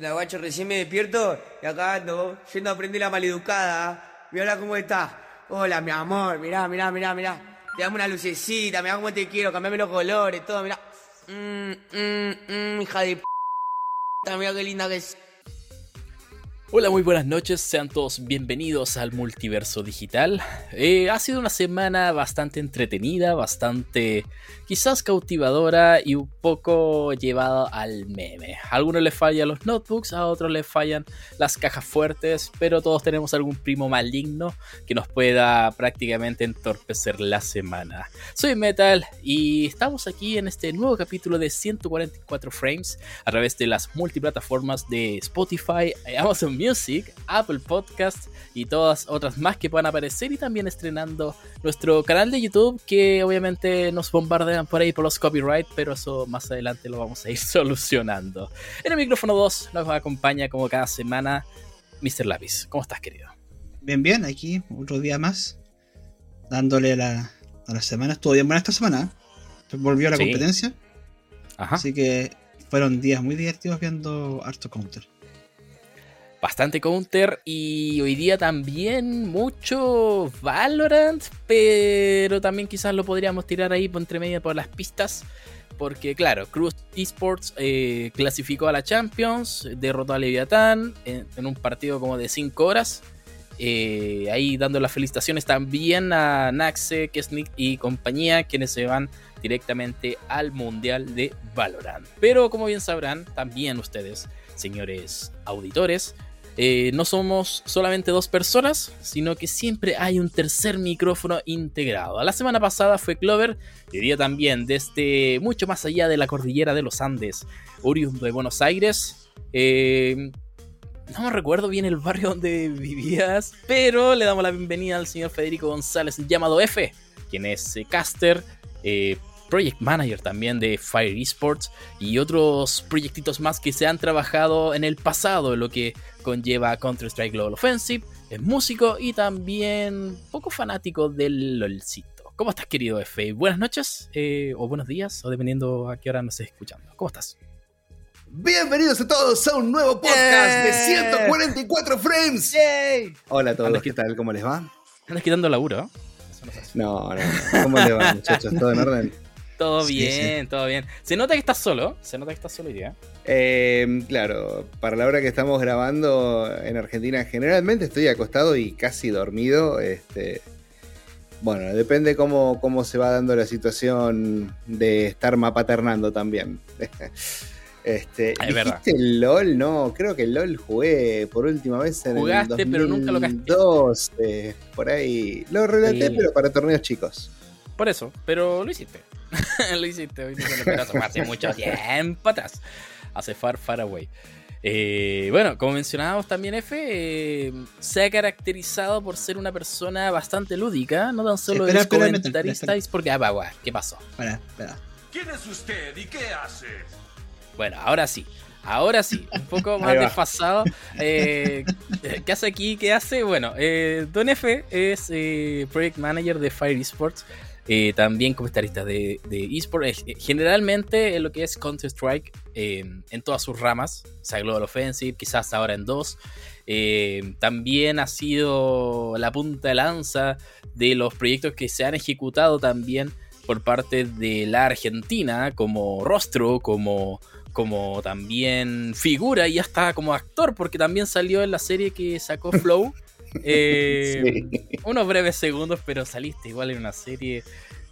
guacho, recién me despierto y acá ando yendo a aprender la maleducada. Mira cómo está. Hola, mi amor, mirá, mirá, mirá, mirá. Te damos una lucecita, mirá cómo te quiero, cambiame los colores, todo, mirá. Mmm, mmm, mmm, hija de p. Mirá qué linda que es. Hola, muy buenas noches, sean todos bienvenidos al multiverso digital. Eh, ha sido una semana bastante entretenida, bastante quizás cautivadora y un poco llevada al meme. A algunos les fallan los notebooks, a otros les fallan las cajas fuertes, pero todos tenemos algún primo maligno que nos pueda prácticamente entorpecer la semana. Soy Metal y estamos aquí en este nuevo capítulo de 144 frames a través de las multiplataformas de Spotify, Amazon Music, Apple Podcast y todas otras más que puedan aparecer y también estrenando nuestro canal de YouTube que obviamente nos bombardean por ahí por los copyright, pero eso más adelante lo vamos a ir solucionando. En el micrófono 2 nos acompaña como cada semana Mr. Lapis. ¿Cómo estás, querido? Bien, bien, aquí otro día más, dándole la, a la semana. Estuvo bien buena esta semana. ¿eh? Volvió a la competencia. Así que fueron días muy divertidos viendo Harto Counter bastante counter y hoy día también mucho Valorant, pero también quizás lo podríamos tirar ahí por entre medio por las pistas. Porque claro, Cruz Esports eh, clasificó a la Champions, derrotó a Leviathan en, un partido como de 5 horas. Eh, ahí dando las felicitaciones también a Naxe, Kesnick y compañía, quienes se van directamente al Mundial de Valorant. Pero como bien sabrán, también ustedes, señores auditores, eh, no somos solamente dos personas, sino que siempre hay un tercer micrófono integrado. La semana pasada fue Clover, diría también desde mucho más allá de la cordillera de los Andes, oriundo de Buenos Aires. Eh, no me recuerdo bien el barrio donde vivías, pero le damos la bienvenida al señor Federico González, llamado F, quien es eh, caster, project manager también de Fire Esports y otros proyectitos más que se han trabajado en el pasado, lo que conlleva Counter-Strike Global Offensive, es músico y también poco fanático del LOLcito. ¿Cómo estás, querido F? Buenas noches eh, o buenos días, o dependiendo a qué hora nos estés escuchando. ¿Cómo estás? Bienvenidos a todos a un nuevo podcast de 144 frames. Hola a todos, ¿qué tal? ¿Cómo les va? Andas quitando laburo, no, no, no. ¿Cómo les va, muchachos? ¿Todo en orden? Todo bien, todo bien. Se nota que estás solo, se nota que estás solo hoy día. Eh, claro, para la hora que estamos grabando en Argentina, generalmente estoy acostado y casi dormido. Este, bueno, depende cómo, cómo se va dando la situación de estar mapaternando también. Este, es verdad. el LOL? No, creo que el LOL jugué por última vez en Jugaste, el pero nunca lo castigaste. por ahí. Lo relaté, pero para torneos chicos. Por eso, pero lo hiciste. lo hiciste hoy, hace mucho tiempo atrás. Hace far, far away. Eh, bueno, como mencionábamos también, F, eh, se ha caracterizado por ser una persona bastante lúdica, no tan solo es comentarista, porque, ah, ¿qué pasó? Espera, espera. ¿Quién es usted y qué hace? Bueno, ahora sí. Ahora sí, un poco más desfasado. Eh, ¿Qué hace aquí? ¿Qué hace? Bueno, Don F es Project Manager de Fire Esports. Eh, también comentarista de, de eSports. Eh, generalmente en lo que es Counter-Strike, en todas sus ramas, o sea, Global Offensive, quizás ahora en dos. Eh, también ha sido la punta de lanza de los proyectos que se han ejecutado también por parte de la Argentina, como rostro, como, como también figura y hasta como actor, porque también salió en la serie que sacó Flow. Eh, unos breves segundos, pero saliste igual en una serie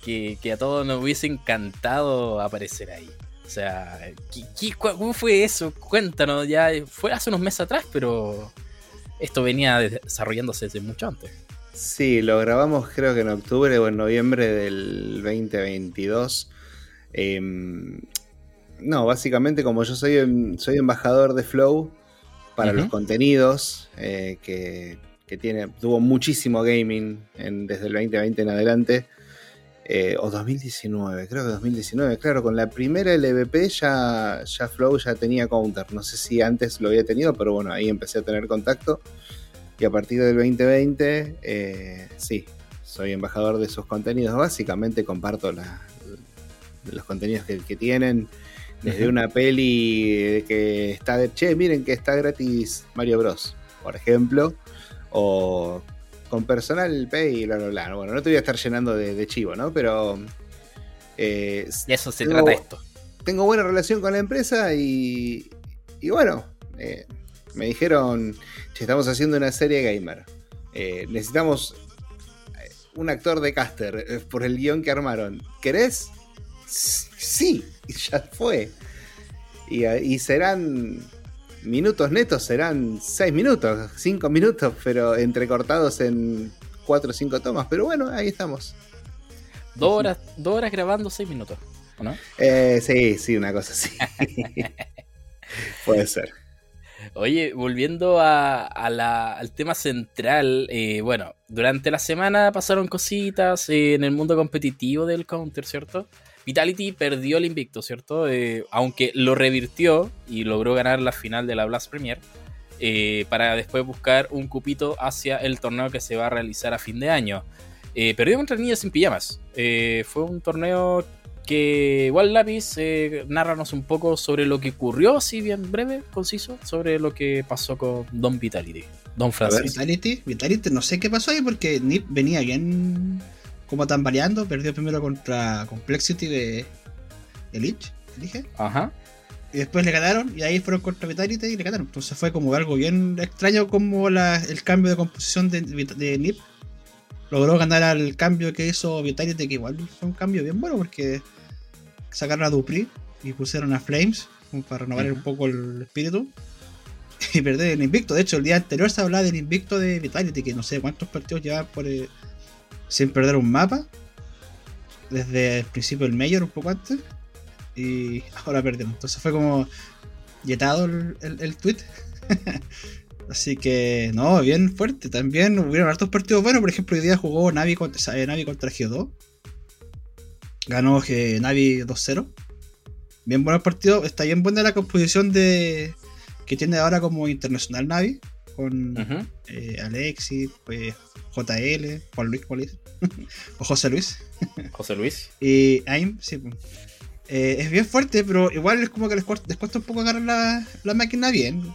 que, a todos nos hubiese encantado aparecer ahí. O sea, cómo fue eso? Cuéntanos, ya fue hace unos meses atrás, pero esto venía desarrollándose desde mucho antes. Sí, lo grabamos creo que en octubre o en noviembre del 2022. Em, no, básicamente como yo soy, soy embajador de Flow para los contenidos eh, que que tiene, tuvo muchísimo gaming desde el 2020 en adelante. Eh, o 2019, creo que 2019, claro, con la primera LVP ya, ya Flow ya tenía counter, no sé si antes lo había tenido, pero bueno, ahí empecé a tener contacto. Y a partir del 2020, eh, sí, soy embajador de sus contenidos, básicamente comparto los contenidos que, tienen, Desde una peli que está, che, miren que está gratis Mario Bros, por ejemplo, o con personal pay y bla, bla, bla. Bueno, no te voy a estar llenando de, chivo, ¿no? Pero... Eh, de eso se trata esto. Tengo buena relación con la empresa y, y bueno, eh, me dijeron, che, estamos haciendo una serie gamer. Eh, necesitamos un actor de caster por el guion que armaron. ¿Querés? Sí, ya fue. Y, serán minutos netos, serán 6 minutos, 5 minutos, pero entrecortados en 4 o 5 tomas. Pero bueno, ahí estamos. Dos horas, dos horas grabando 6 minutos, ¿o no? Eh, sí, sí, una cosa así. Puede ser. Oye, volviendo al tema central, eh, bueno, durante la semana pasaron cositas eh, en el mundo competitivo del Counter, ¿cierto? Vitality perdió el invicto, ¿cierto? Eh, aunque lo revirtió y logró ganar la final de la Blast Premier. para después buscar un cupito hacia el torneo que se va a realizar a fin de año. perdió contra Niños sin Pijamas. fue un torneo que igual lápiz, eh, narranos un poco sobre lo que ocurrió, así bien breve, conciso, sobre lo que pasó con Don Vitality. Don Francis. Vitality, Vitality, no sé qué pasó ahí porque Nip venía bien como tambaleando, perdió primero contra Complexity de Elite, dije. Ajá. Y después le ganaron y ahí fueron contra Vitality y le ganaron. Entonces fue como algo bien extraño como la, el cambio de composición de, de NIP logró ganar al cambio que hizo Vitality, que igual fue un cambio bien bueno porque sacaron a Dupri y pusieron a Flames para renovar un poco el espíritu y perder el invicto. De hecho, el día anterior se hablaba del invicto de Vitality, que no sé cuántos partidos llevan por, eh, sin perder un mapa. Desde el principio del Mayor, un poco antes. Y ahora perdieron. Entonces fue como yetado el, el tweet. Así que, no, bien fuerte. También hubieron hartos partidos buenos. Por ejemplo, hoy día jugó Navi contra, eh, Navi contra Geo2. Ganó eh, Navi 2-0. Bien buenos partidos. Está bien buena la composición de que tiene ahora como internacional Navi. Con eh, Alexis, pues, JL, Juan Luis, ¿cuál es? o José Luis. José Luis. y Aim, sí. Pues. es bien fuerte, pero igual es como que les cuesta, un poco agarrar la, la máquina bien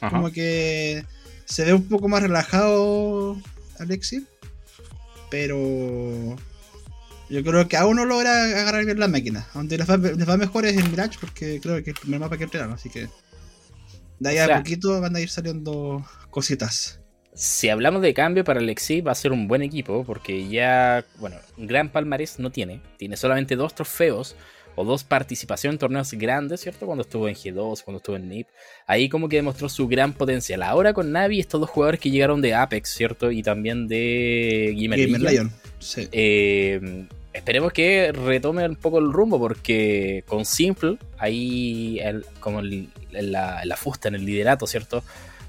como que se ve un poco más relajado Alexis. Pero yo creo que aún no logra agarrar bien la máquina. Donde les va, mejor es el Mirage porque creo que es el primer mapa que entrenaron. Así que de ahí a poquito van a ir saliendo cositas. Si hablamos de cambio para Alexis va a ser un buen equipo porque ya, bueno, gran palmarés no tiene. Tiene solamente dos trofeos o dos participaciones en torneos grandes, ¿cierto? Cuando estuvo en G2, cuando estuvo en NIP. Ahí como que demostró su gran potencial. Ahora con Navi, estos dos jugadores que llegaron de Apex, ¿cierto? Y también de Gamer, Lion. Sí. Eh, esperemos que retome un poco el rumbo porque con Simple, ahí como la, fusta en el liderato, ¿cierto?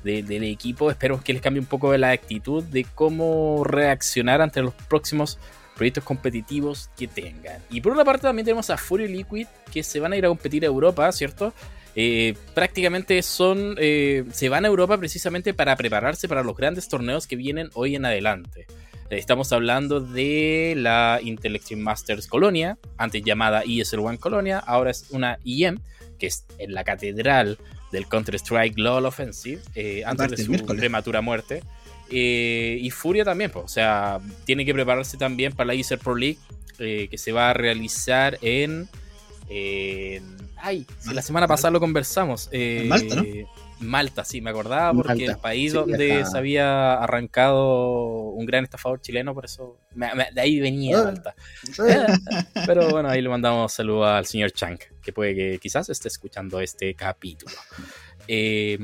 del equipo, esperemos que les cambie un poco la actitud de cómo reaccionar ante los próximos proyectos competitivos que tengan. Y por una parte también tenemos a Fury Liquid que se van a ir a competir a Europa, ¿cierto? Eh, prácticamente son eh, se van a Europa precisamente para prepararse para los grandes torneos que vienen hoy en adelante. Estamos hablando de la Intellective Masters Colonia, antes llamada ESL One Colonia, ahora es una IEM, que es en la catedral del Counter-Strike Global Offensive, eh, antes de su prematura muerte. Eh, y Furia también, pues, o sea, tiene que prepararse también para la Easter Pro League eh, que se va a realizar en. ay, la semana pasada lo conversamos. Eh, Malta, ¿no? Malta, sí, me acordaba porque el país donde se había arrancado un gran estafador chileno, por eso de ahí venía ah. Malta. Pero bueno, ahí le mandamos saludo al señor Chang, que puede que quizás esté escuchando este capítulo. Eh,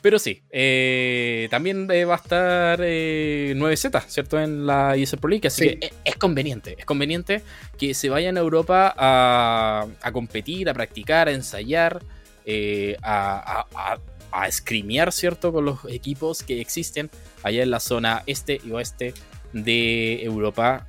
pero sí, eh, también eh, va a estar 9Z, eh, ¿cierto? En la ESL Pro League, así que es, conveniente, es conveniente que se vayan a Europa a, competir, a practicar, a ensayar, a, a, a, ¿cierto? Con los equipos que existen allá en la zona este y oeste de Europa,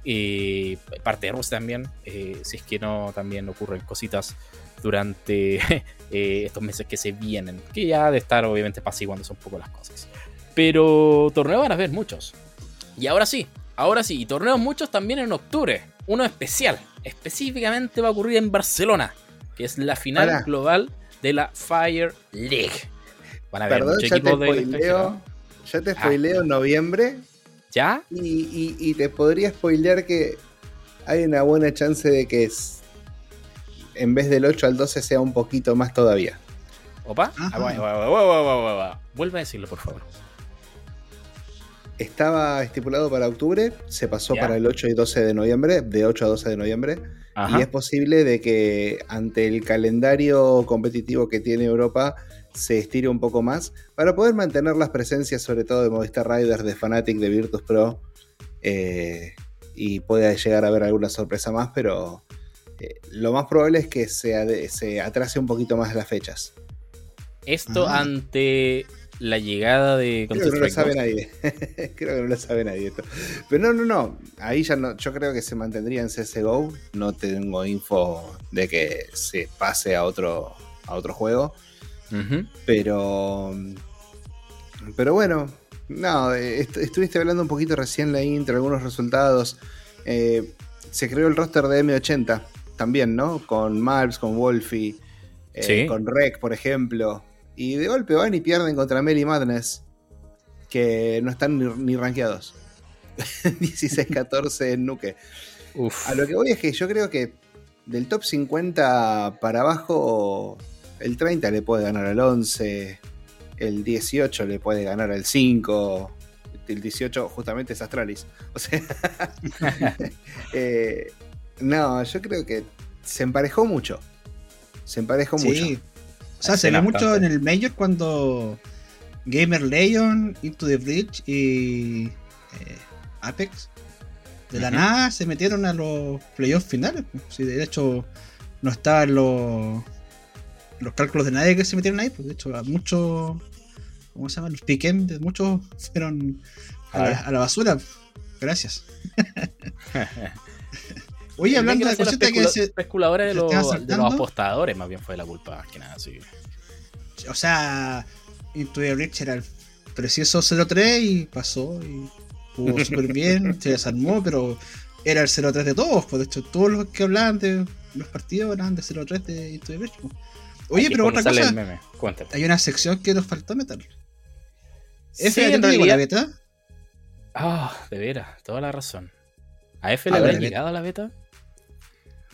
parte de Rusia también, si es que no también ocurren cositas durante eh, estos meses que se vienen, que ya de estar obviamente son un poco las cosas. Pero torneos van a haber muchos. Y ahora sí, ahora sí, y torneos muchos también en octubre, uno especial, específicamente va a ocurrir en Barcelona, que es la final global de la Fire League. Van a ver Perdón, ya te spoileo, Ya te spoileo noviembre. ¿Ya? Y, te podría spoilear que hay una buena chance de que es, en vez del 8 al 12 sea un poquito más todavía. ¿Opa? Ah, Vuelve a decirlo, por favor. Estaba estipulado para octubre, se pasó para el 8 y 12 de noviembre, de 8 a 12 de noviembre. Y es posible de que ante el calendario competitivo que tiene Europa se estire un poco más para poder mantener las presencias, sobre todo de Movistar Riders, de Fnatic, de Virtus Pro. Eh, y puede llegar a haber alguna sorpresa más, pero eh, lo más probable es que se, se, atrase un poquito más las fechas. Esto ah. ante la llegada de Creo que no lo sabe nadie. creo que no lo sabe nadie esto. Pero no, no, no. Ahí ya no. Yo creo que se mantendría en CSGO. No tengo info de que se pase a otro, a otro juego. Pero. Pero bueno. No, estuviste hablando un poquito recién la intro, algunos resultados. Eh, se creó el roster de M80 también, ¿no? Con Malps, con Wolfie, eh, con Rec, por ejemplo. Y de golpe van y pierden contra Meli Madness, que no están ni, ni rankeados. 16-14 en Nuke. A lo que voy es que yo creo que del top 50 para abajo, el 30 le puede ganar al 11, el 18 le puede ganar al 5, el 18 justamente es Astralis. O sea, eh, no, yo creo que se emparejó mucho. Se emparejó mucho. O sea, se ve mucho en el Major cuando Gamer Legion, Into the Bridge y eh, Apex de la nada se metieron a los playoffs finales. Sí, de hecho, no estaban los, los cálculos de nadie que se metieron ahí. Pues de hecho, a muchos, ¿cómo se llama? Los piquen de muchos fueron a, la, basura. Gracias. Oye, hablando de cositas que se. Especuladores de, los, de los apostadores, más bien fue la culpa, que nada, sí. O sea, Intuit Rich era el precioso 0-3 y pasó y jugó súper bien, se desarmó, pero era el 0-3 de todos. Pues de hecho, todos los que hablaban de los partidos eran de 0-3 de Intuit Rich. Pues. Oye, pero otra cosa. Hay una sección que nos faltó meter. ¿F sí, en realidad... la beta? Ah, de veras, toda la razón. ¿A F le habrá llegado a la beta?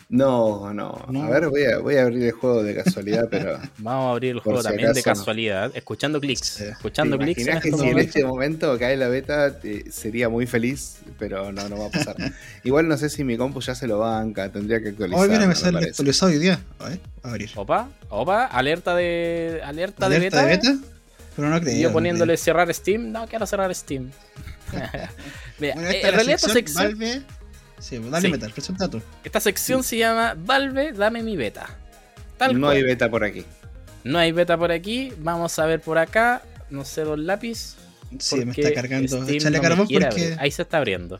No, no, A ver, voy a, voy a, abrir el juego de casualidad, pero. Vamos a abrir el juego también de casualidad, escuchando clics. Escuchando clics. En que si en este momento cae la beta, sería muy feliz, pero no, no va a pasar. Igual no sé si mi compu ya se lo banca, tendría que actualizar. Hoy viene me sale actualizado hoy día. A ver, a abrir. Opa, opa, alerta de. Alerta, de beta. de beta? Pero no creo. Yo poniéndole cerrar Steam, no quiero cerrar Steam. Mira, en realidad sección. Sí, dale metal, presenta tú. Esta sección se llama Valve, dame mi beta. no hay beta por aquí. No hay beta por aquí. Vamos a ver por acá. No sé, dos lápiz. Sí, me está cargando. Échale carbón porque. Ahí se está abriendo.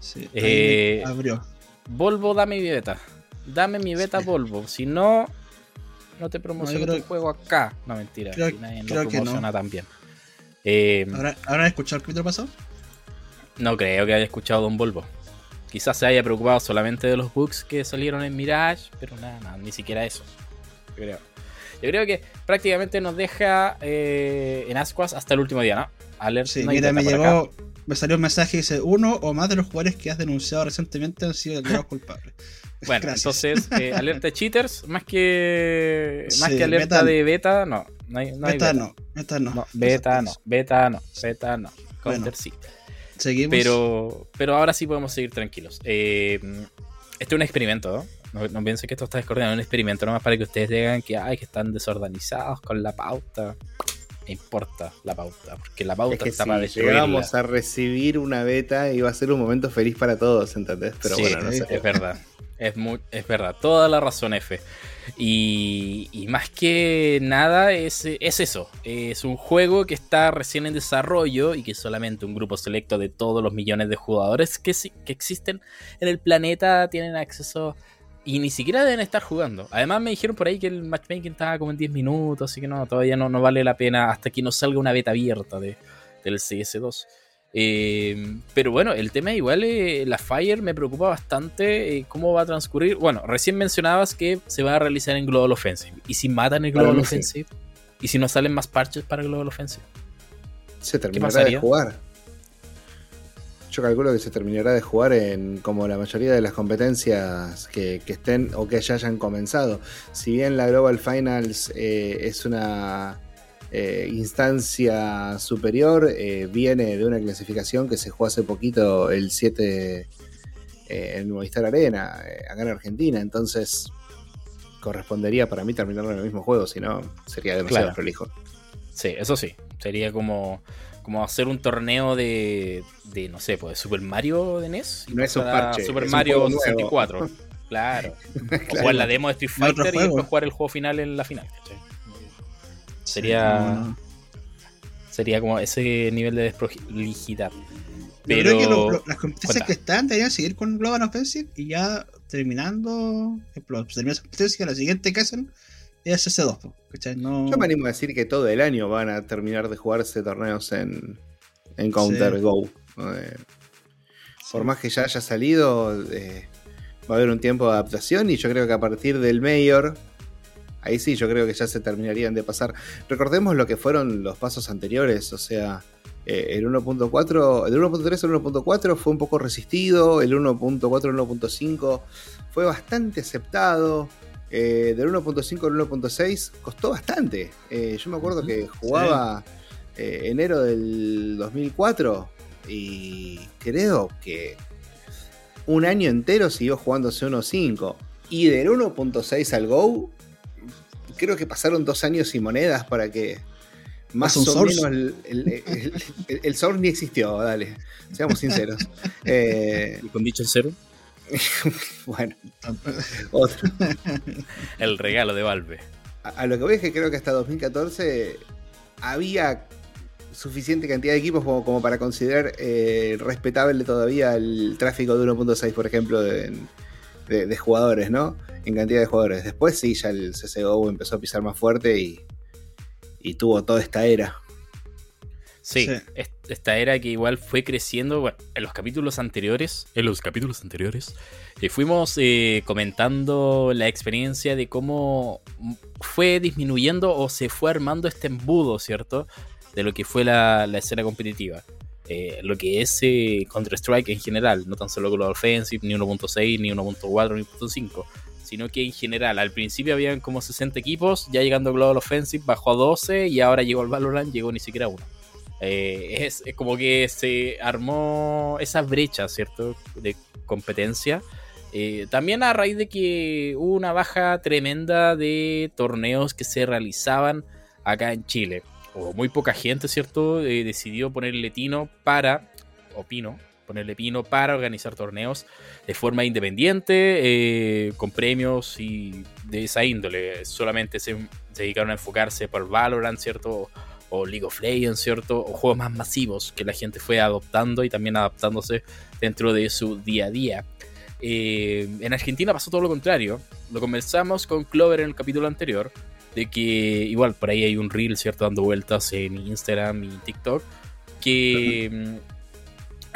Sí, eh, abrió. Volvo, dame mi beta. Dame mi beta, Volvo. Si no, no te promociono el juego acá. No, mentira. Creo, nadie creo que no. también. Eh, ¿Habrán escuchado el capítulo pasado? No creo que haya escuchado Don Volvo. Quizás se haya preocupado solamente de los bugs que salieron en Mirage, pero nada, nada ni siquiera eso. Yo creo. Yo creo que prácticamente nos deja eh, en Ascuas hasta el último día, ¿no? Alerta, sí, mira, me llegó, me salió un mensaje y dice, uno o más de los jugadores que has denunciado recientemente han sido los culpables. Bueno, entonces, eh, alerta de cheaters, más que más que alerta de beta, no. no, hay, no beta, no, beta no. beta no, beta no, beta no. Counter sí. Pero, pero ahora sí podemos seguir tranquilos. Eh, este es un experimento, ¿no? No, piensen que esto está descoordinado, es un experimento nomás para que ustedes digan que, ay, que están desorganizados con la pauta. Me importa la pauta, porque la pauta está para Vamos a recibir una beta y va a ser un momento feliz para todos, ¿entendés? Pero bueno, no es verdad. Es, muy, es verdad, toda la razón F. Y, más que nada es, es, eso, es un juego que está recién en desarrollo y que solamente un grupo selecto de todos los millones de jugadores que, que existen en el planeta tienen acceso y ni siquiera deben estar jugando. Además me dijeron por ahí que el matchmaking estaba como en 10 minutos, así que no, todavía no, no vale la pena hasta que no salga una beta abierta de, del CS2. Eh, pero bueno, el tema igual, eh, la Fire me preocupa bastante eh, cómo va a transcurrir. Bueno, recién mencionabas que se va a realizar en Global Offensive. ¿Y si matan el Global Offensive? ¿Y si no salen más parches para Global Offensive? Se terminará de jugar. Yo calculo que se terminará de jugar en como la mayoría de las competencias que, estén o que ya hayan comenzado. Si bien la Global Finals es una eh, instancia superior eh, viene de una clasificación que se jugó hace poquito el 7 eh, en Movistar Arena, acá en Argentina. Entonces, correspondería para mí terminarlo en el mismo juego, si no, sería demasiado claro. prolijo. Sí, eso sí. Sería como, como hacer un torneo de, de no sé, pues Super Mario de NES. no es un parche, Super Mario 64. Claro. O jugar la demo de Street Fighter y después jugar el juego final en la final. Sería. Sería como ese nivel de desprolijidad. Pero creo que las competencias que están deberían seguir con Global Offensive y ya terminando. Ejemplo, termina esa competencia, la siguiente que hacen es ese2. Yo me animo a decir que todo el año van a terminar de jugarse torneos en, en Counter Go. Eh, por más que ya haya salido, eh, va a haber un tiempo de adaptación y yo creo que a partir del Mayor ahí sí yo creo que ya se terminarían de pasar. Recordemos lo que fueron los pasos anteriores, o sea, eh, el 1.4, el 1.3 al 1.4 fue un poco resistido, el 1.4 al 1.5 fue bastante aceptado. Eh, del 1.5 al 1.6 costó bastante. Eh, yo me acuerdo que jugaba enero del 2004 y creo que un año entero siguió jugándose 1.5. Y del 1.6 al Go creo que pasaron dos años y monedas para que más o menos el, el, source ni existió, dale, seamos sinceros. Eh, ¿Y con dicho cero? bueno, otro. El regalo de Valve. A, lo que voy es que creo que hasta 2014 había suficiente cantidad de equipos como, para considerar eh, respetable todavía el tráfico de 1.6, por ejemplo, de, de, jugadores, ¿no? En cantidad de jugadores. Después sí, ya el CSGO empezó a pisar más fuerte y, y tuvo toda esta era. Sí, esta era que igual fue creciendo. Bueno, en los capítulos anteriores, en los capítulos anteriores, eh, fuimos eh, comentando la experiencia de cómo fue disminuyendo o se fue armando este embudo, ¿cierto? De lo que fue la, la escena competitiva. Eh, lo que es eh, Counter-Strike en general, no tan solo Global Offensive, ni 1.6, ni 1.4, ni 1.5, sino que en general, al principio habían como 60 equipos, ya llegando Global Offensive bajó a 12 y ahora llegó el Valorant, llegó ni siquiera a uno. Eh, es, como que se armó esa brecha, ¿cierto? De competencia. también a raíz de que hubo una baja tremenda de torneos que se realizaban acá en Chile o muy poca gente, ¿cierto? Eh, decidió ponerle Tino para, o Pino, ponerle Pino para organizar torneos de forma independiente, eh, con premios y de esa índole. Solamente se, dedicaron a enfocarse por Valorant, ¿cierto? O, League of Legends, ¿cierto? O juegos más masivos que la gente fue adoptando y también adaptándose dentro de su día a día. Eh, en Argentina pasó todo lo contrario. Lo conversamos con Clover en el capítulo anterior de que igual por ahí hay un reel, ¿cierto? Dando vueltas en Instagram y TikTok, que mm,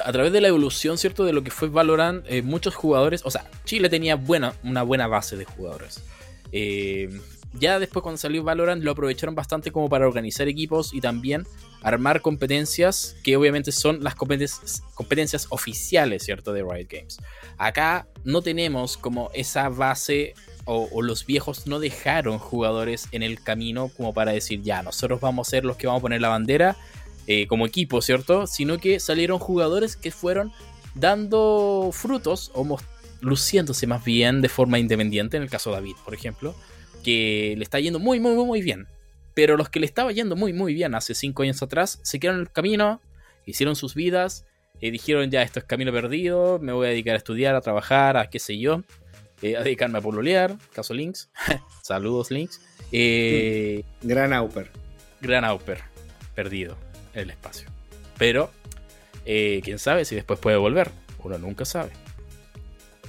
a través de la evolución, ¿cierto? De lo que fue Valorant, eh, muchos jugadores, o sea, Chile tenía buena, una buena base de jugadores. Eh, ya después cuando salió Valorant lo aprovecharon bastante como para organizar equipos y también armar competencias que obviamente son las competencias, competencias oficiales, ¿cierto? De Riot Games. Acá no tenemos como esa base o, los viejos no dejaron jugadores en el camino como para decir, ya, nosotros vamos a ser los que vamos a poner la bandera eh, como equipo, ¿cierto? Sino que salieron jugadores que fueron dando frutos o luciéndose más bien de forma independiente, en el caso de David, por ejemplo, que le está yendo muy, muy, muy, bien. Pero los que le estaba yendo muy, muy bien hace cinco años atrás, se quedaron en el camino, hicieron sus vidas, y dijeron ya, esto es camino perdido, me voy a dedicar a estudiar, a trabajar, a qué sé yo. Eh, a dedicarme a pololear, caso Links. Saludos, Links. Eh, gran Auper. Gran Auper, perdido en el espacio. Pero, eh, quién sabe si después puede volver. Uno nunca sabe.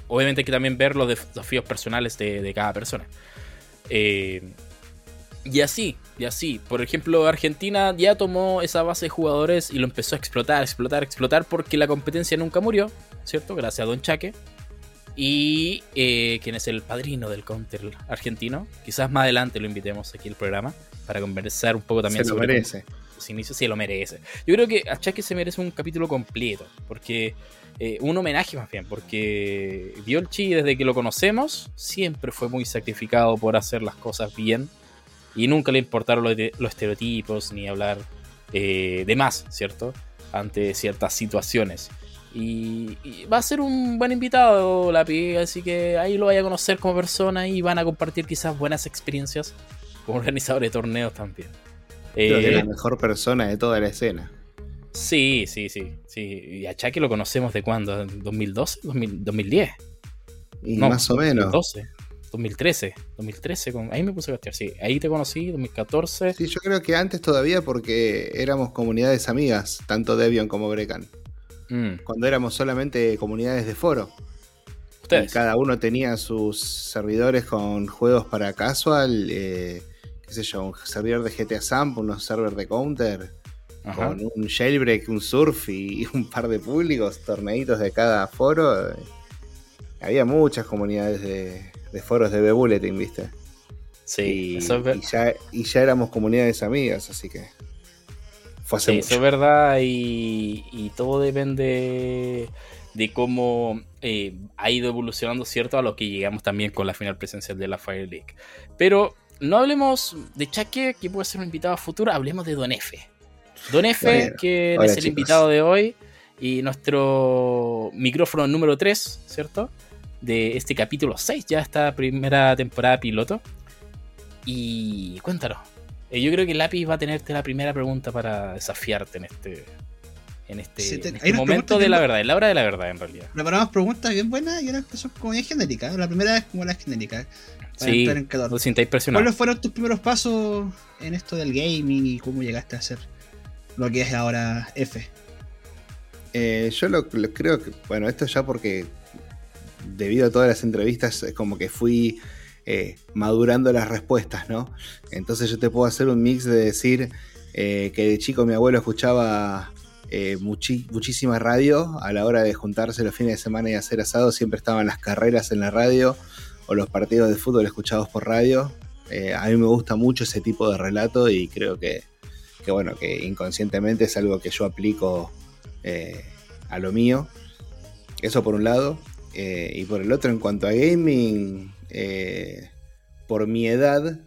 Obviamente hay que también ver los desafíos personales de, cada persona. Y así, y así. Por ejemplo, Argentina ya tomó esa base de jugadores y lo empezó a explotar, explotar, explotar porque la competencia nunca murió, ¿cierto? Gracias a Don Chaque. Y eh, quien es el padrino del counter argentino. Quizás más adelante lo invitemos aquí al programa para conversar un poco también se sobre lo merece. sus inicios. Sí, lo merece. Yo creo que a Chaque se merece un capítulo completo porque eh, un homenaje más bien, porque Biolchi desde que lo conocemos siempre fue muy sacrificado por hacer las cosas bien y nunca le importaron los, estereotipos ni hablar eh, de más, ¿cierto? Ante ciertas situaciones. Y, va a ser un buen invitado, Lapi, así que ahí lo vaya a conocer como persona y van a compartir quizás buenas experiencias como organizador de torneos también. Creo que es la eh, mejor persona de toda la escena. Sí, sí, sí. sí. Y a Chucky lo conocemos de cuándo? ¿2012? 2010. Y más o menos. 2012. 2013, 2013, ahí me puse a gastar, sí, ahí te conocí, 2014. Sí, yo creo que antes todavía porque éramos comunidades amigas, tanto Debian como Brecan. Mm. Cuando éramos solamente comunidades de foro. Ustedes. Y cada uno tenía sus servidores con juegos para casual, eh, qué sé yo, un servidor de GTA Samp, unos servers de Counter, con un jailbreak, un surf y un par de públicos, torneitos de cada foro. Había muchas comunidades de, de foros de B-Bulletin, ¿viste? Sí, y, ya, y, ya, éramos comunidades amigas, así que fue hace sí, Eso es verdad y, todo depende de cómo eh, ha ido evolucionando, ¿cierto? A lo que llegamos también con la final presencial de la Fire League. Pero no hablemos de Chaque, que puede ser un invitado futuro, hablemos de Don F. Don F, que es el invitado de hoy y nuestro micrófono número 3, ¿cierto? de este capítulo 6, ya esta primera temporada piloto. Y cuéntanos. Eh, yo creo que Lápiz va a tenerte la primera pregunta para desafiarte en este, en este, este momento de la verdad, en la hora de la verdad, en realidad. Preparamos preguntas bien buenas y que son como bien genéricas. La primera es como la genérica. Sí, no sintáis presionados. ¿Cuáles fueron tus primeros pasos en esto del gaming y cómo llegaste a hacer lo que es ahora F? Eh, yo lo, creo que, bueno, esto ya porque debido a todas las entrevistas, es como que fui eh, madurando las respuestas, ¿no? Entonces yo te puedo hacer un mix de decir eh, que de chico mi abuelo escuchaba eh, muchísima radio a la hora de juntarse los fines de semana y hacer asado, siempre estaban las carreras en la radio o los partidos de fútbol escuchados por radio. a mí me gusta mucho ese tipo de relato y creo que, bueno, que inconscientemente es algo que yo aplico a lo mío. Eso por un lado. Y por el otro, en cuanto a gaming, eh, por mi edad,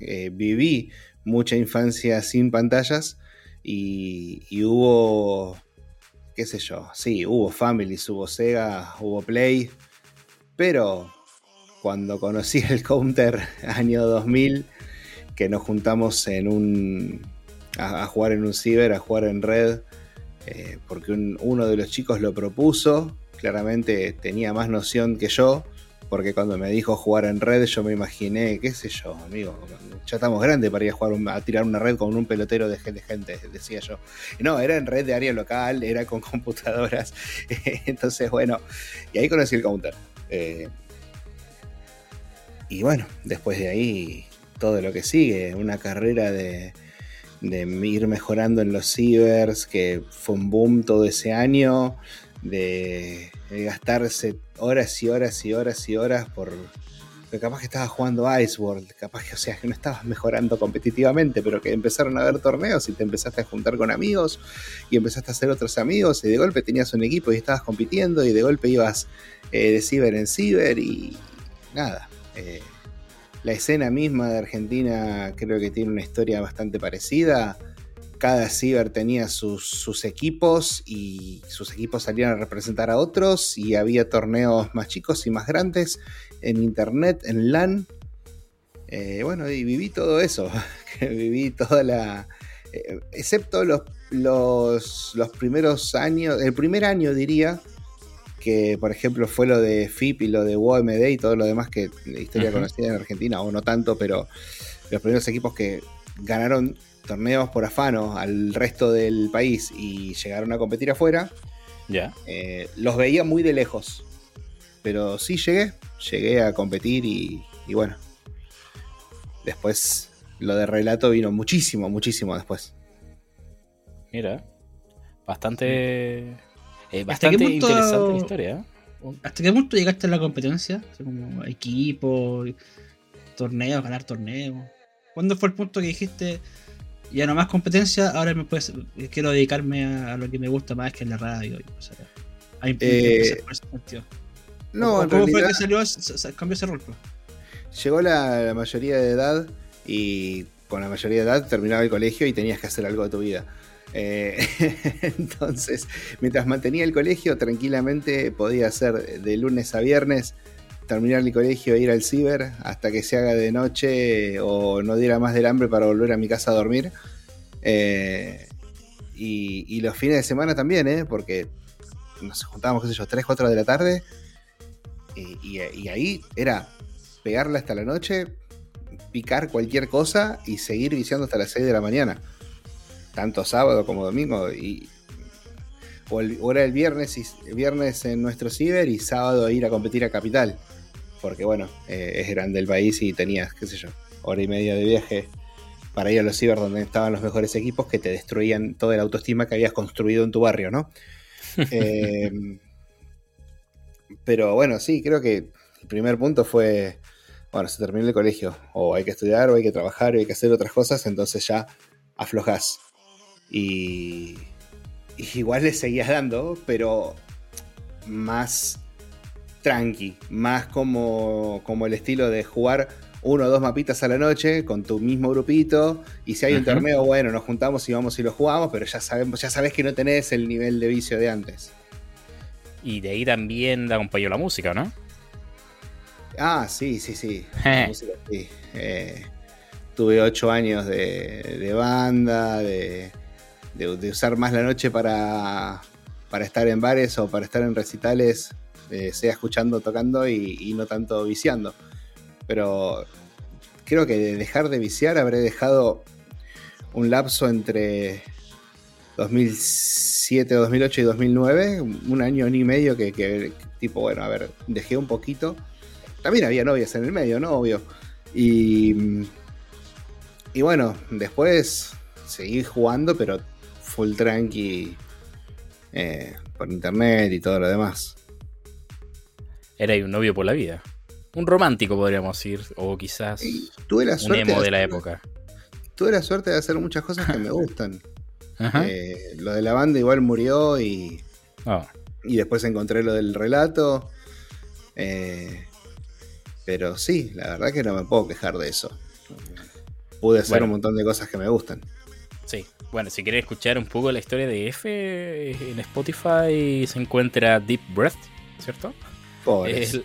eh, viví mucha infancia sin pantallas y, hubo, qué sé yo, sí, hubo Families, hubo Sega, hubo Play, pero cuando conocí el Counter año 2000, que nos juntamos en un, a, jugar en un ciber, a jugar en red, porque uno de los chicos lo propuso claramente tenía más noción que yo, porque cuando me dijo jugar en red, yo me imaginé, qué sé yo, amigo, ya estamos grandes para ir a jugar a tirar una red con un pelotero de gente, gente, decía yo. No, era en red de área local, era con computadoras. Entonces, bueno, y ahí conocí el counter. Eh, y bueno, después de ahí, todo lo que sigue, una carrera de, de ir mejorando en los cibers, que fue un boom todo ese año de, gastarse horas y horas y horas y horas por... capaz que estabas jugando Ice World, capaz que, o sea, que no estabas mejorando competitivamente, pero que empezaron a haber torneos y te empezaste a juntar con amigos y empezaste a hacer otros amigos y de golpe tenías un equipo y estabas compitiendo y de golpe ibas eh, de ciber en ciber y nada. Eh, la escena misma de Argentina creo que tiene una historia bastante parecida cada ciber tenía sus, equipos y sus equipos salían a representar a otros y había torneos más chicos y más grandes en internet, en LAN. Eh, bueno, y viví todo eso, viví toda la... Eh, excepto los, los, primeros años, el primer año diría, que por ejemplo fue lo de FIP y lo de UOMD y todo lo demás que historia conocida en Argentina, o no tanto, pero los primeros equipos que ganaron torneos por afano al resto del país y llegaron a competir afuera, ya eh, los veía muy de lejos. Pero sí llegué, llegué a competir y, bueno. Después lo de relato vino muchísimo, muchísimo después. Mira, bastante, eh, bastante interesante la historia. ¿Hasta qué punto llegaste a la competencia? como equipo, torneos, ganar torneos. ¿Cuándo fue el punto que dijiste, ya no más competencia, ahora me puedes, quiero dedicarme a, lo que me gusta más, que es la radio? O sea, hay eh, no, en ¿Cómo fue que salió, cambió ese rol? Pues? Llegó la, mayoría de edad y con la mayoría de edad terminaba el colegio y tenías que hacer algo de tu vida. Eh, entonces, mientras mantenía el colegio, tranquilamente podía hacer de lunes a viernes, terminar el colegio e ir al ciber hasta que se haga de noche o no diera más del hambre para volver a mi casa a dormir. Eh, y, los fines de semana también, ¿eh? porque nos juntábamos, qué sé yo, 3, 4 de la tarde y, ahí era pegarla hasta la noche, picar cualquier cosa y seguir viciando hasta las 6 de la mañana. Tanto sábado como domingo. Y, o, era el viernes, y, viernes en nuestro ciber y sábado ir a competir a Capital. Porque bueno, eh, es grande el país y tenías, qué sé yo, hora y media de viaje para ir a los ciber donde estaban los mejores equipos que te destruían toda la autoestima que habías construido en tu barrio, ¿no? eh, pero bueno, sí, creo que el primer punto fue, bueno, se terminó el colegio, o hay que estudiar, o hay que trabajar, o hay que hacer otras cosas, entonces ya aflojas. Y, igual le seguías dando, pero más tranqui, más como, como el estilo de jugar uno o dos mapitas a la noche con tu mismo grupito. Y si hay un torneo, bueno, nos juntamos y vamos y lo jugamos, pero ya sabemos, ya sabes que no tenés el nivel de vicio de antes. Y de ahí también te acompañó la música, ¿no? Ah, sí, sí, sí. Eh. Eh, tuve ocho años de, banda, de, usar más la noche para, para estar en bares o para estar en recitales, eh, sea escuchando, tocando y, no tanto viciando. Pero creo que de dejar de viciar habré dejado un lapso entre 2007, 2008 y 2009, un año y medio que, tipo, bueno, a ver, dejé un poquito. También había novias en el medio, ¿no? Obvio. Y, y bueno, después seguí jugando, pero full tranqui eh, por internet y todo lo demás. Era un novio por la vida. Un romántico, podríamos decir, o quizás tuve la un emo de, la época. Tuve la suerte de hacer muchas cosas que me gustan. Eh, lo de la banda igual murió y. Ah. Y después encontré lo del relato. Eh, pero sí, la verdad que no me puedo quejar de eso. Pude hacer un montón de cosas que me gustan. Sí, bueno, si quieres escuchar un poco la historia de F, en Spotify se encuentra Deep Breath, ¿cierto? Pobres.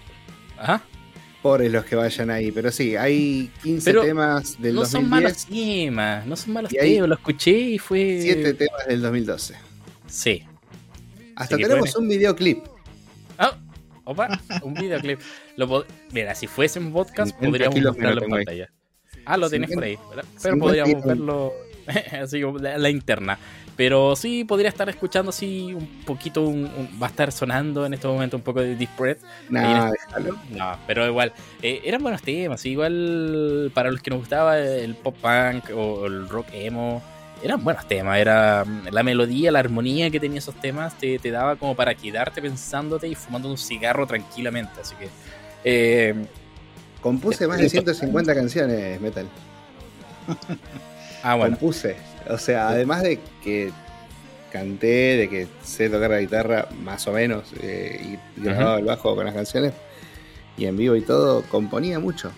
Pobres los que vayan ahí, pero sí, hay 15 temas del 2010. No son malos temas, no son malos temas, lo escuché y fue... 7 temas del 2012. Sí. Hasta tenemos un videoclip. Ah, opa, un videoclip. Mira, si fuese un podcast podríamos mostrarlo en pantalla. Ah, lo tienes por ahí, pero podríamos verlo así la, la, interna. Pero sí podría estar escuchando así un poquito, va a estar sonando en este momento un poco de Deep Breath. No, no pero igual, eh, eran buenos temas, igual para los que nos gustaba el pop punk o el rock emo, eran buenos temas, era mm, la melodía, la armonía que tenía esos temas, te, daba como para quedarte pensándote y fumando un cigarro tranquilamente, así que... Eh, Compuse más de 150 canciones, Metal. Ah, bueno. Compuse. O sea, además de que canté, de que sé tocar la guitarra más o menos, eh, y grababa el bajo con las canciones, y en vivo y todo, componía mucho.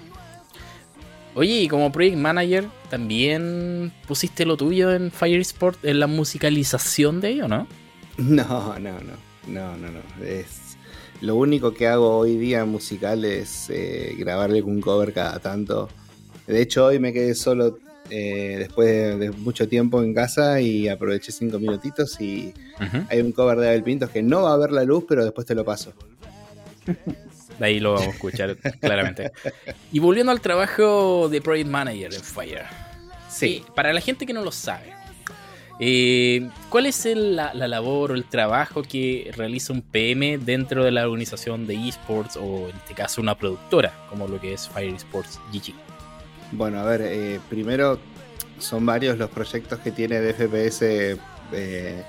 Oye, y como project manager, ¿también pusiste lo tuyo en Fire Sport, en la musicalización de ello, no? No, no, no, no, no, no. Es, lo único que hago hoy día musical es eh, grabarle un cover cada tanto. De hecho, hoy me quedé solo eh, después de, mucho tiempo en casa y aproveché cinco minutitos y hay un cover de Abel Pintos que no va a ver la luz, pero después te lo paso. De ahí lo vamos a escuchar claramente. Y volviendo al trabajo de Project Manager en Fire. Sí. para la gente que no lo sabe, eh, ¿cuál es la, labor o el trabajo que realiza un PM dentro de la organización de esports o en este caso una productora como lo que es Fire Sports GG? Bueno, a ver, eh, primero son varios los proyectos que tiene de FPS eh,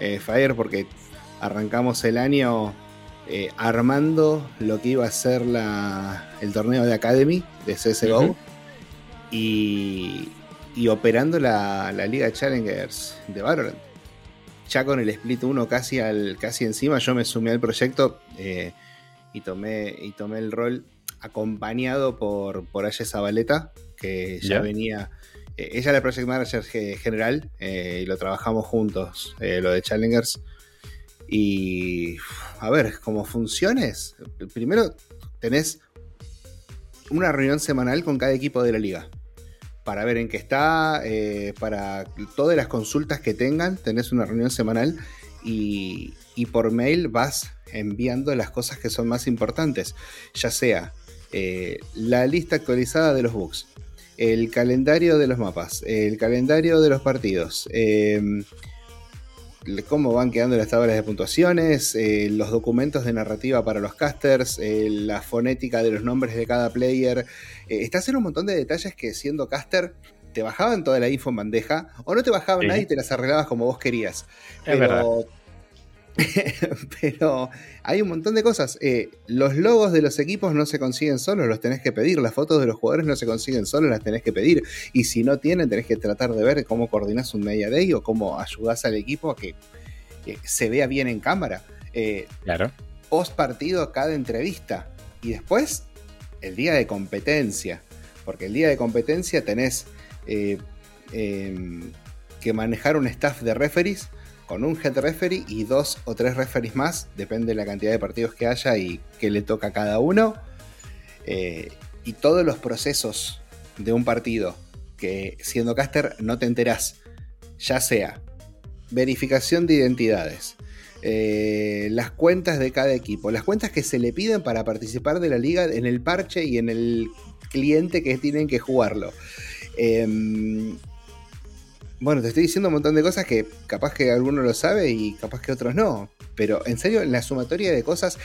eh, Fire porque arrancamos el año armando lo que iba a ser la, el torneo de Academy de CSGO y, operando la, la, Liga Challengers de Valorant. Ya con el Split 1 casi, al, casi encima, yo me sumé al proyecto y, tomé, y tomé el rol acompañado por, por Aye Zabaleta, que ya venía. Eh, ella es la Project Manager general eh, y lo trabajamos juntos, eh, lo de Challengers. Y a ver, como funciones, primero tenés una reunión semanal con cada equipo de la liga para ver en qué está, para todas las consultas que tengan, tenés una reunión semanal y, y, por mail vas enviando las cosas que son más importantes, ya sea eh, la lista actualizada de los bugs, el calendario de los mapas, el calendario de los partidos, em, cómo van quedando las tablas de puntuaciones, eh, los documentos de narrativa para los casters, eh, la fonética de los nombres de cada player. estás en un montón de detalles que siendo caster te bajaban toda la info en bandeja o no te bajaban nada y te las arreglabas como vos querías. Es verdad Pero hay un montón de cosas. Eh, los logos de los equipos no se consiguen solos, los tenés que pedir. Las fotos de los jugadores no se consiguen solos, las tenés que pedir. Y si no tienen, tenés que tratar de ver cómo coordinás un media day o cómo ayudás al equipo a que se vea bien en cámara. Eh, claro. Post partido, cada entrevista. Y después, el día de competencia. Porque el día de competencia tenés eh, em, que manejar un staff de referees con un head referee y dos o tres referees más, depende de la cantidad de partidos que haya y qué le toca a cada uno. Eh, y todos los procesos de un partido que siendo caster no te enterás, ya sea verificación de identidades, eh, las cuentas de cada equipo, las cuentas que se le piden para participar de la liga en el parche y en el cliente que tienen que jugarlo. Em, bueno, te estoy diciendo un montón de cosas que capaz que alguno lo sabe y capaz que otros no. Pero en serio, la sumatoria de cosas,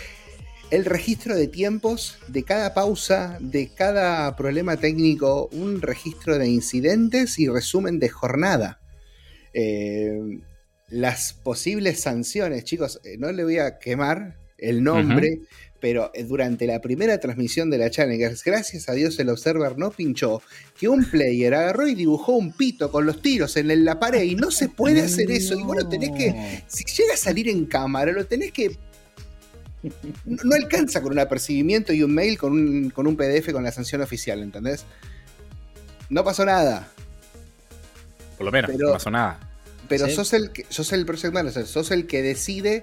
el registro de tiempos de cada pausa, de cada problema técnico, un registro de incidentes y resumen de jornada. Eh, las posibles sanciones, chicos, eh, no le voy a quemar el nombre, pero eh, durante la primera transmisión de la Challengers, gracias a Dios el observer no pinchó, que un player agarró y dibujó un pito con los tiros en la pared y no se puede hacer eso. Y bueno, tenés que, si llega a salir en cámara, lo tenés que... No, alcanza con un apercibimiento y un mail con un, con un PDF con la sanción oficial, ¿entendés? No pasó nada. Por lo menos, no pasó nada. Pero sos, el, sos el project manager, sos el que decide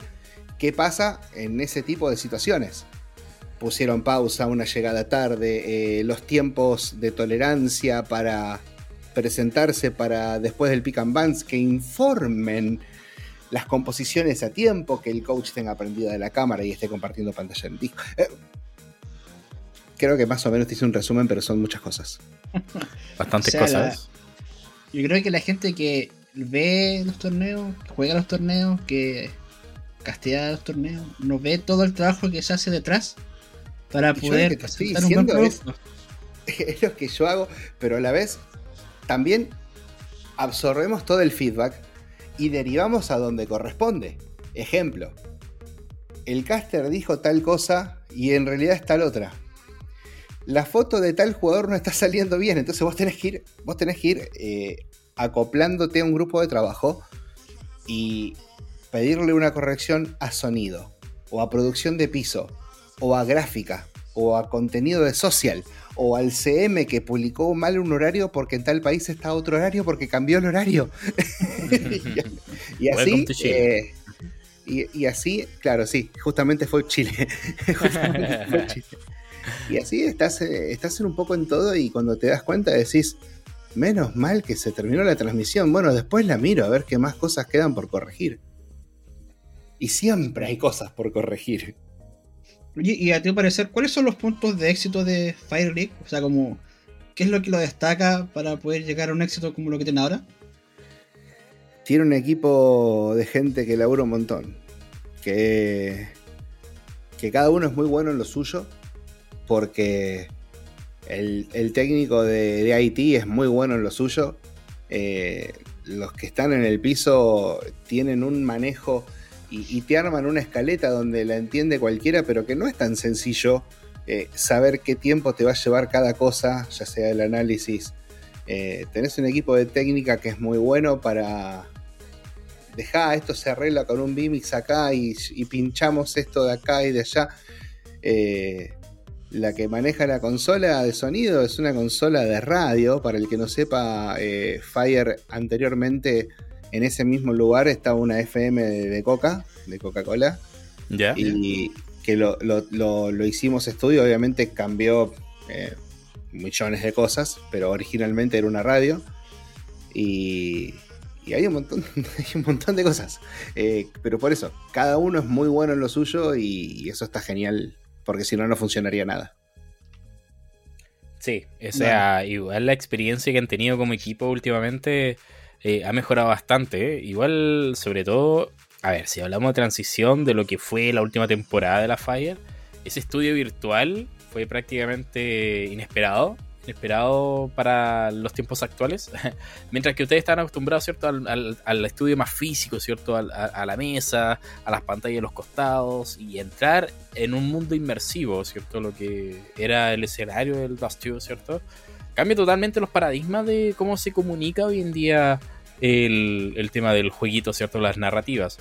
¿Qué pasa en ese tipo de situaciones? Pusieron pausa, una llegada tarde, eh, los tiempos de tolerancia para presentarse para después del pick and bands que informen las composiciones a tiempo, que el coach tenga aprendido de la cámara y esté compartiendo pantalla en disco. Eh, creo que más o menos te hice un resumen, pero son muchas cosas. Bastantes cosas. yo creo que la gente que ve los torneos, que juega los torneos, que castea los torneos, no ve todo el trabajo que se hace detrás para poder presentar un buen producto. Es, lo que yo hago, pero a la vez también absorbemos todo el feedback y derivamos a donde corresponde. Ejemplo, el caster dijo tal cosa y en realidad es tal otra. La foto de tal jugador no está saliendo bien, entonces vos tenés que ir, vos tenés que ir eh, acoplándote a un grupo de trabajo y pedirle una corrección a sonido, o a producción de piso, o a gráfica, o a contenido de social, o al CM que publicó mal un horario porque en tal país está otro horario porque cambió el horario. y, así. Eh, y, así, claro, sí, justamente fue Chile. fue Chile. Y así estás, eh, estás en un poco en todo y cuando te das cuenta decís, menos mal que se terminó la transmisión. Bueno, después la miro a ver qué más cosas quedan por corregir. Y siempre hay cosas por corregir. y a ti parecer, ¿cuáles son los puntos de éxito de Fire League? O sea, como, ¿qué es lo que lo destaca para poder llegar a un éxito como lo que tiene ahora? Tiene un equipo de gente que labura un montón. Que, que cada uno es muy bueno en lo suyo. Porque el, técnico de, de, IT es muy bueno en lo suyo. Eh, los que están en el piso tienen un manejo y, te arman una escaleta donde la entiende cualquiera, pero que no es tan sencillo eh, saber qué tiempo te va a llevar cada cosa, ya sea el análisis. Eh, tenés un equipo de técnica que es muy bueno para dejar esto se arregla con un Bimix acá y, pinchamos esto de acá y de allá. Eh, la que maneja la consola de sonido es una consola de radio. Para el que no sepa, Fire anteriormente en ese mismo lugar estaba una FM de, Coca, de Coca-Cola. Ya. Y que lo, hicimos estudio, obviamente cambió eh, millones de cosas, pero originalmente era una radio. Y, hay, un montón, un montón de cosas. Eh, pero por eso, cada uno es muy bueno en lo suyo y, eso está genial, porque si no, no funcionaría nada. Sí, o sea, igual la experiencia que han tenido como equipo últimamente eh, ha mejorado bastante. ¿eh? Igual, sobre todo, a ver, si hablamos de transición de lo que fue la última temporada de la Fire, ese estudio virtual fue prácticamente inesperado. Inesperado para los tiempos actuales. Mientras que ustedes están acostumbrados, ¿cierto? Al, estudio más físico, ¿cierto? A, la mesa, a las pantallas de los costados y entrar en un mundo inmersivo, ¿cierto? Lo que era el escenario del Dust ¿cierto? Cambia totalmente los paradigmas de cómo se comunica hoy en día el, tema del jueguito, ¿cierto? Las narrativas.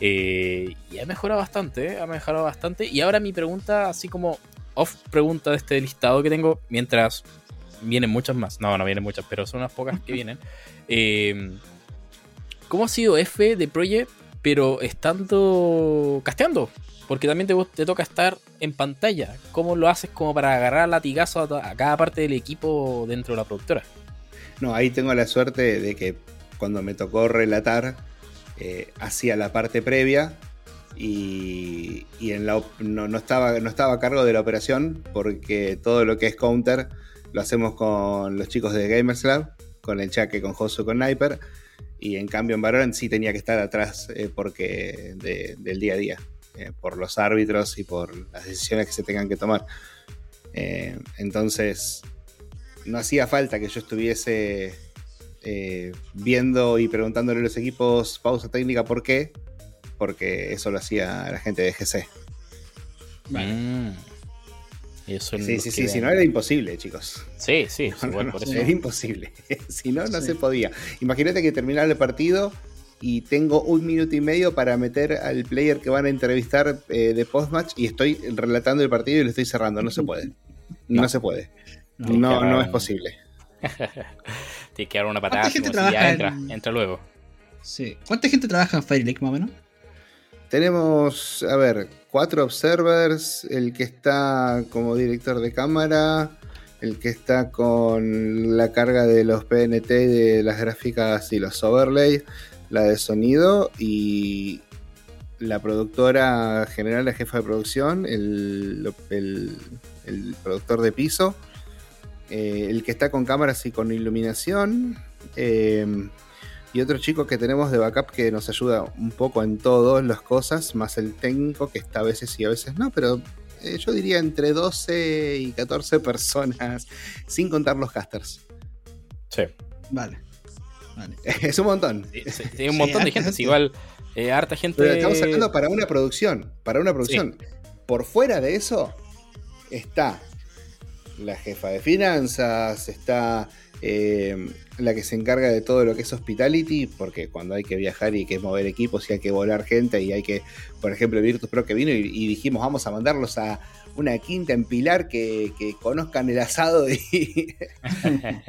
Eh, y ha mejorado bastante, ¿eh? ha mejorado bastante. Y ahora mi pregunta, así como off pregunta de este listado que tengo, mientras vienen muchas más. No, no vienen muchas, pero son unas pocas que vienen. Eh, ¿Cómo ha sido F de Project, pero estando casteando? Porque también te, te, toca estar en pantalla. ¿Cómo lo haces como para agarrar latigazo a, a cada parte del equipo dentro de la productora? No, ahí tengo la suerte de que cuando me tocó relatar, eh, hacía la parte previa y, en la, no, estaba, no estaba a cargo de la operación porque todo lo que es counter lo hacemos con los chicos de Gamers Lab, con el Chaque, con Josu, con Sniper. Y en cambio en Valorant sí tenía que estar atrás eh, porque del día a día, eh, por los árbitros y por las decisiones que se tengan que tomar. entonces, no hacía falta que yo estuviese eh, viendo y preguntándole a los equipos pausa técnica por qué, porque eso lo hacía la gente de GC. Mm. sí, sí, sí, si no era imposible, chicos. Sí, sí, Era imposible. si no, no se podía. Imagínate que terminaba el partido y tengo un minuto y medio para meter al player que van a entrevistar eh, de postmatch y estoy relatando el partido y lo estoy cerrando. No se puede. No, se puede. No, no es posible. Tiene que dar una patada. ya entra, entra luego. Sí. ¿Cuánta gente trabaja en Fire Lake más o menos? Tenemos, a ver, cuatro observers, el que está como director de cámara, el que está con la carga de los PNT, de las gráficas y los overlays, la de sonido y la productora general, la jefa de producción, el, el productor de piso eh, el que está con cámaras y con iluminación. Eh, y otro chico que tenemos de backup que nos ayuda un poco en todas las cosas, más el técnico que está a veces y a veces no, pero eh, yo diría entre 12 y 14 personas, sin contar los casters. Sí. Vale. es un montón. Sí, un montón de gente, igual harta gente. Pero estamos hablando para una producción, para una producción. Por fuera de eso está la jefa de finanzas, está eh, la que se encarga de todo lo que es hospitality, porque cuando hay que viajar y hay que mover equipos y hay que volar gente y hay que, por ejemplo, Virtus Pro que vino y, dijimos vamos a mandarlos a una quinta en Pilar que, conozcan el asado y...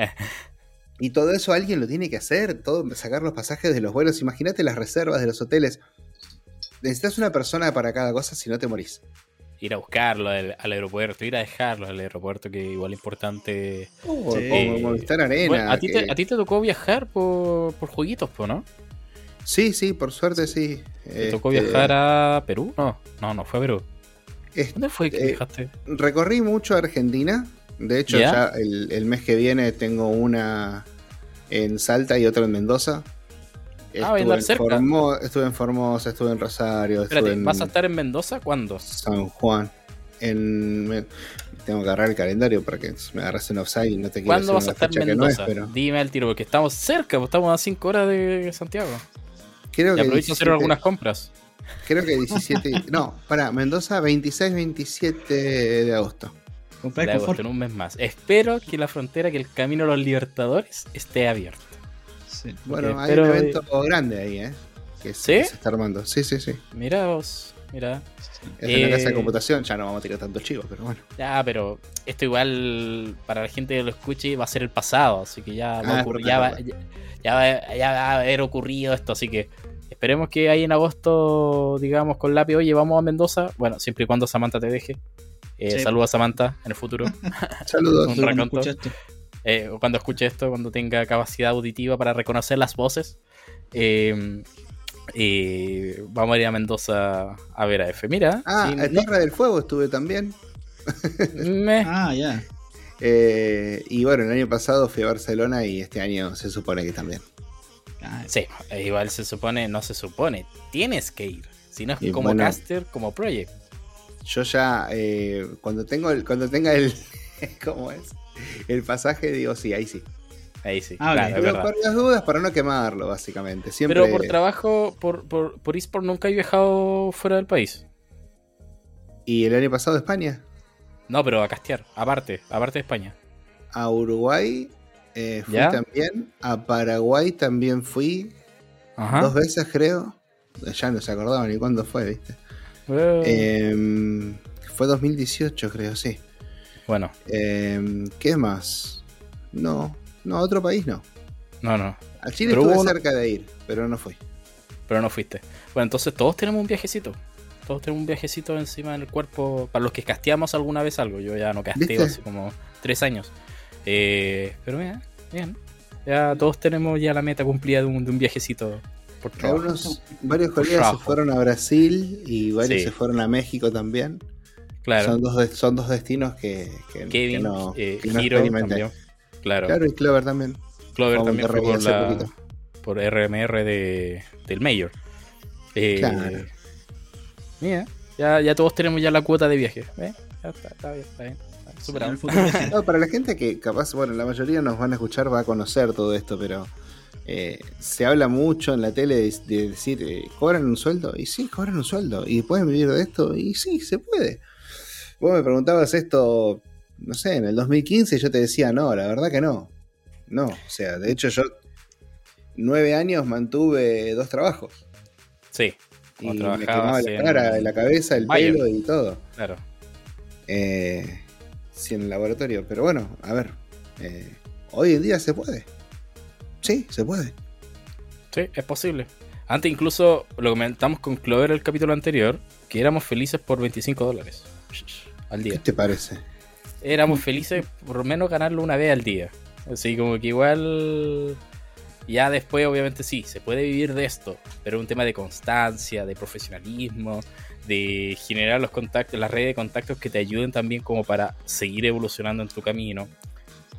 y todo eso alguien lo tiene que hacer, todo, sacar los pasajes de los vuelos, imagínate las reservas de los hoteles. Necesitas una persona para cada cosa si no te morís ir a buscarlo al, aeropuerto, ir a dejarlo al aeropuerto, que igual es importante. Oh, Arena. ¿a, ti te, tocó viajar por, por jueguitos, ¿no? Sí, sí, por suerte sí. ¿Te tocó este, viajar a Perú? No, no, no fue a Perú. ¿Dónde fue que eh, viajaste? Recorrí mucho Argentina. De hecho, ya el, el mes que viene tengo una en Salta y otra en Mendoza. Ah, estuve, en cerca. estuve en Formosa, estuve en Rosario. Espérate, ¿vas a estar en Mendoza cuándo? San Juan. En, tengo que agarrar el calendario para que me agarras en offside y no te quiero ¿Cuándo vas a estar en Mendoza? Dime el tiro, porque estamos cerca, pues, estamos a 5 horas de Santiago. Creo que aprovecho a hacer algunas compras. Creo que 17. no, para Mendoza, 26-27 de agosto. De agosto, en un mes más. Espero que la frontera, que el camino a los Libertadores esté abierto. Sí. Bueno, hay un evento grande ahí, ¿eh? Que ¿Sí? se está armando. Sí, sí, sí. Mira vos, mira. Es en la casa de eh, computación, ya no vamos a tirar tantos chivos, pero bueno. Ya, pero esto igual para la gente que lo escuche va a ser el pasado, así que ya, va, ah, ya, va, ya, va, a haber ocurrido esto, así que esperemos que ahí en agosto, digamos, con Lápiz, oye, vamos a Mendoza, bueno, siempre y cuando Samantha te deje. Eh, Saludos a Samantha en el futuro. Saludos. Eh, cuando escuche esto, cuando tenga capacidad auditiva para reconocer las voces. Eh, y vamos a ir a Mendoza a ver a F. Mira. Ah, en Tierra del Fuego estuve también. Ah, ya. Eh, y bueno, el año pasado fui a Barcelona y este año se supone que también. Ah, sí, igual se supone, no se supone, tienes que ir. Si no es como caster, como project. Yo ya, eh, cuando tengo el, cuando tenga el, ¿cómo es? El pasaje, digo, sí, ahí sí. Ahí sí. Ah, pero por las dudas para no quemarlo, básicamente. Siempre... Pero por trabajo, por, por, por eSport nunca he viajado fuera del país. ¿Y el año pasado España? No, pero a castear, aparte, aparte de España. A Uruguay eh, fui también. A Paraguay también fui. Dos veces creo. Ya no se acordaba ni cuándo fue, ¿viste? Em, fue 2018 creo, sí. Bueno. Em, ¿Qué más? No, no, a otro país no. No, no. A Chile estuve cerca de ir, pero no fui. Pero no fuiste. Bueno, entonces todos tenemos un viajecito. Todos tenemos un viajecito encima del cuerpo. Para los que casteamos alguna vez algo. Yo ya no casteo hace como tres años. Eh, pero bien, bien. Ya todos tenemos ya la meta cumplida de un, viajecito por Algunos, varios colegas se fueron a Brasil y varios se fueron a México también. Claro. Son dos, son dos destinos que, que, no, eh, también. Claro. Claro, y Clover también. Clover también fue por, la, por RMR de, del Mayor. Eh, claro. Mira, ya, ya todos tenemos ya la cuota de viaje. ¿eh? Ya está, está bien, está bien. Superado. no, para la gente que capaz, bueno, la mayoría nos van a escuchar, va a conocer todo esto, pero eh, se habla mucho en la tele de, decir, eh, ¿cobran un sueldo? Y sí, cobran un sueldo. ¿Y pueden vivir de esto? Y sí, se puede. Vos me preguntabas esto no sé, en el 2015 yo te decía, no, la verdad que no. No, o sea, de hecho yo nueve años mantuve dos trabajos. Sí. Y me quemaba la cara, la cabeza, el pelo y todo. Claro. Eh, sí, en el laboratorio. Pero bueno, a ver. Eh, hoy en día se puede. Sí, se puede. Sí, es posible. Antes incluso lo comentamos con Clover el capítulo anterior, que éramos felices por 25 dólares al día. ¿Qué te parece? éramos felices por lo menos ganarlo una vez al día. Así como que igual ya después obviamente sí, se puede vivir de esto, pero es un tema de constancia, de profesionalismo, de generar los contactos, las redes de contactos que te ayuden también como para seguir evolucionando en tu camino.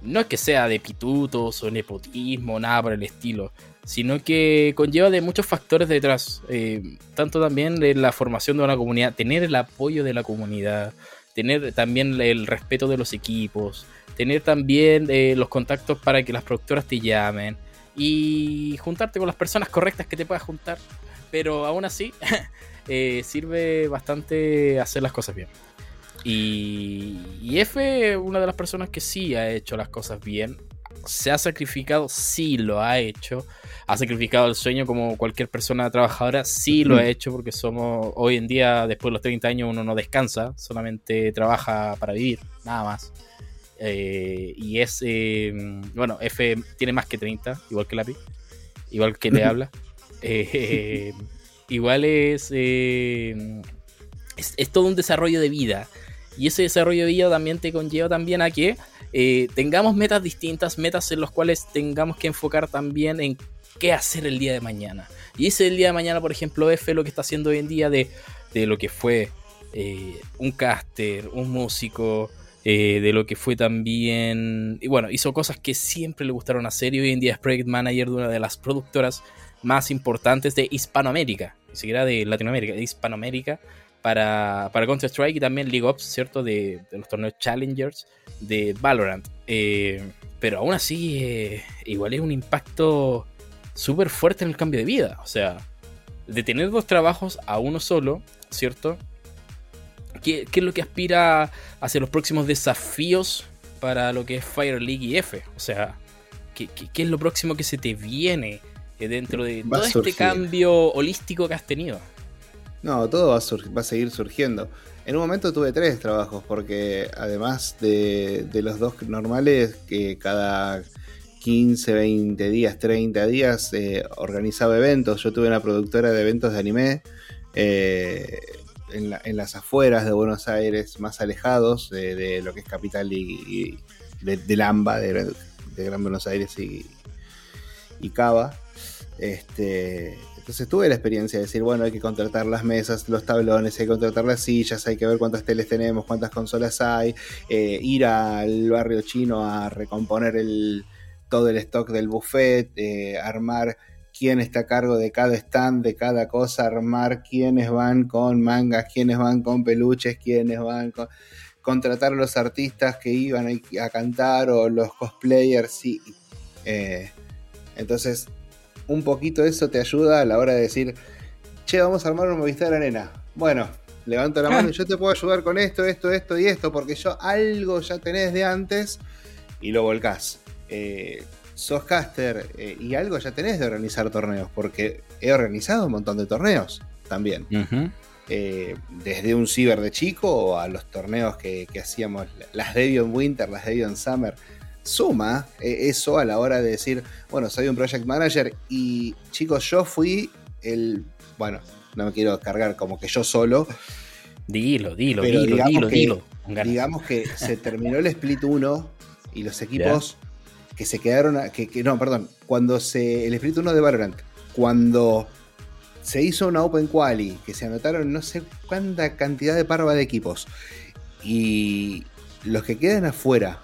No es que sea de pitutos o nepotismo, nada por el estilo, sino que conlleva de muchos factores detrás, eh, tanto también de la formación de una comunidad, tener el apoyo de la comunidad, tener también el respeto de los equipos, tener también eh, los contactos para que las productoras te llamen y juntarte con las personas correctas que te puedas juntar. Pero aún así, eh, sirve bastante hacer las cosas bien. Y, y F, una de las personas que sí ha hecho las cosas bien, se ha sacrificado, sí lo ha hecho ha sacrificado el sueño como cualquier persona trabajadora, sí lo ha hecho porque somos, hoy en día, después de los 30 años, uno no descansa, solamente trabaja para vivir, nada más. Eh, y es, eh, bueno, F tiene más que 30, igual que Lápiz, igual que le habla. Eh, igual es, es, es, todo un desarrollo de vida. Y ese desarrollo de vida también te conlleva también a que tengamos metas distintas, metas en las cuales tengamos que enfocar también en qué hacer el día de mañana. Y ese el día de mañana, por ejemplo, F lo que está haciendo hoy en día de, lo que fue eh, un caster, un músico, eh, de lo que fue también. Y bueno, hizo cosas que siempre le gustaron hacer y hoy en día es Project Manager de una de las productoras más importantes de Hispanoamérica, ni siquiera de Latinoamérica, de Hispanoamérica. para, para Counter-Strike y también League of, ¿cierto? De, los torneos Challengers de Valorant. Eh, pero aún así, igual es un impacto súper fuerte en el cambio de vida. O sea, de tener dos trabajos a uno solo, ¿cierto? ¿Qué, es lo que aspira hacia los próximos desafíos para lo que es Fire League y F? O sea, ¿qué, es lo próximo que se te viene eh, dentro de todo este cambio holístico que has tenido? No, todo va a, va a, seguir surgiendo. En un momento tuve tres trabajos, porque además de, los dos normales, que cada 15, 20 días, 30 días eh, organizaba eventos. Yo tuve una productora de eventos de anime. Eh, en, las afueras de Buenos Aires, más alejados de, lo que es Capital y, de, de, Lamba, de, Gran Buenos Aires y, y Cava. Este, entonces tuve la experiencia de decir, bueno, hay que contratar las mesas, los tablones, hay que contratar las sillas, hay que ver cuántas teles tenemos, cuántas consolas hay, eh, ir al barrio chino a recomponer el, todo el stock del buffet, eh, armar quién está a cargo de cada stand, de cada cosa, armar quiénes van con mangas, quiénes van con peluches, quiénes van con... contratar a los artistas que iban a, cantar o los cosplayers, sí. Eh, entonces, un poquito eso te ayuda a la hora de decir, che, vamos a armar un Movistar Arena. Bueno, levanto la mano y yo te puedo ayudar con esto, esto, esto y esto, porque yo algo ya tenés de antes y lo volcás. Eh, sos caster eh, y algo ya tenés de organizar torneos, porque he organizado un montón de torneos también. Eh, desde un ciber de chico a los torneos que, hacíamos, las Debian Winter, las Debian Summer. Suma eso a la hora de decir, bueno, soy un project manager y chicos, yo fui el. Bueno, no me quiero cargar como que yo solo. Dilo, dilo, dilo, dilo, dilo. Digamos que se terminó el split 1 y los equipos que se quedaron, que, no, perdón, cuando se, el espíritu 1 de Valorant, cuando se hizo una Open Quali, que se anotaron no sé cuánta cantidad de parva de equipos, y los que quedan afuera,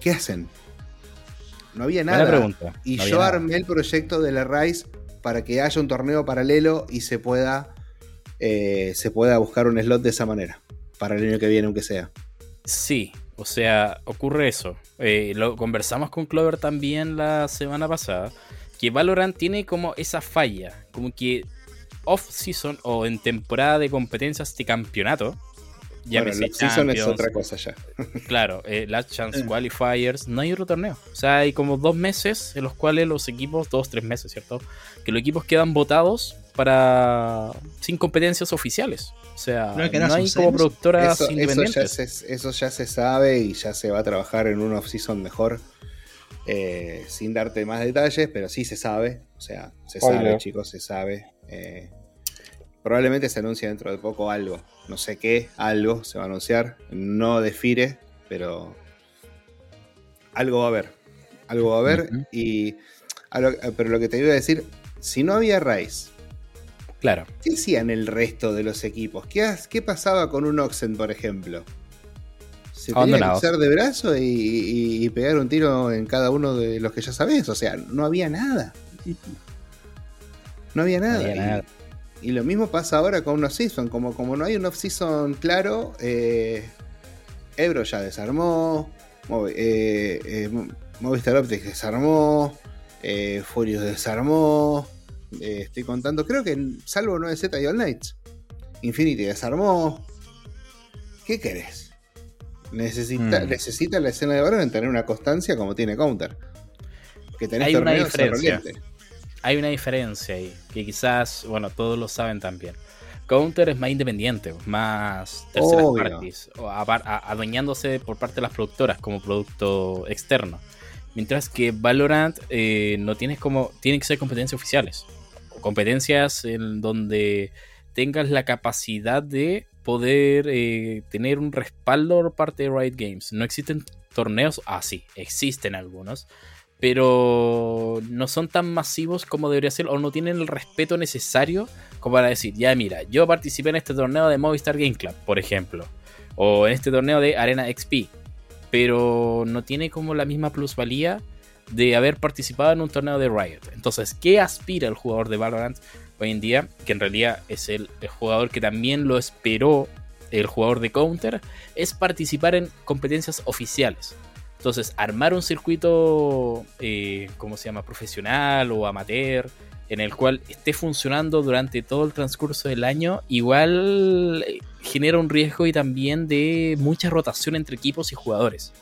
¿qué hacen? No había nada. Y yo armé el proyecto de la Rise para que haya un torneo paralelo y se pueda, eh, se pueda buscar un slot de esa manera, para el año que viene, aunque sea. Sí, o sea, ocurre eso. Eh, lo conversamos con Clover también la semana pasada. Que Valorant tiene como esa falla. Como que off-season o en temporada de competencias de campeonato. Ya bueno, off-season es otra cosa ya. claro, eh, Last Chance Qualifiers, no hay otro torneo. O sea, hay como dos meses en los cuales los equipos, dos, tres meses, ¿cierto? Que los equipos quedan votados para sin competencias oficiales. O sea, no, hay como productoras independientes. Eso ya, se, sabe y ya se va a trabajar en un off-season mejor. Eh, sin darte más detalles, pero sí se sabe. O sea, se sabe, chicos, se sabe. Eh, probablemente se anuncie dentro de poco algo. No sé qué, algo se va a anunciar. No defire, pero algo va a haber. Algo va a haber. Y. pero lo que te iba a decir, si no había Rise Claro. ¿Qué hacían el resto de los equipos? ¿Qué, qué pasaba con un Oxen, por ejemplo? Se tenía que usar de brazo y, pegar un tiro en cada uno de los que ya sabes. O sea, no había nada. No había nada. y, lo mismo pasa ahora con un off-season. Como, como no hay un off-season claro, eh, Ebro ya desarmó. Eh, eh, Movistar Optics desarmó. Furious desarmó. Eh, estoy contando, creo que salvo 9Z y All Knights. Infinity desarmó. ¿Qué querés? Necesita, mm. necesita la escena de Valorant tener una constancia como tiene Counter. Que tenés Hay una diferencia. Hay una diferencia ahí, que quizás, bueno, todos lo saben también. Counter es más independiente, más terceras partes, adueñándose por parte de las productoras como producto externo. Mientras que Valorant eh, no tienes como. Tiene que ser competencias oficiales competencias en donde tengas la capacidad de poder eh, tener un respaldo por parte de Riot Games. No existen torneos, ah sí, existen algunos, pero no son tan masivos como debería ser o no tienen el respeto necesario como para decir, ya mira, yo participé en este torneo de Movistar Game Club, por ejemplo, o en este torneo de Arena XP, pero no tiene como la misma plusvalía de haber participado en un torneo de Riot. Entonces, ¿qué aspira el jugador de Valorant hoy en día, que en realidad es el, jugador que también lo esperó el jugador de Counter, es participar en competencias oficiales. Entonces, armar un circuito, eh, ¿cómo se llama?, profesional o amateur, en el cual esté funcionando durante todo el transcurso del año, igual eh, genera un riesgo y también de mucha rotación entre equipos y jugadores.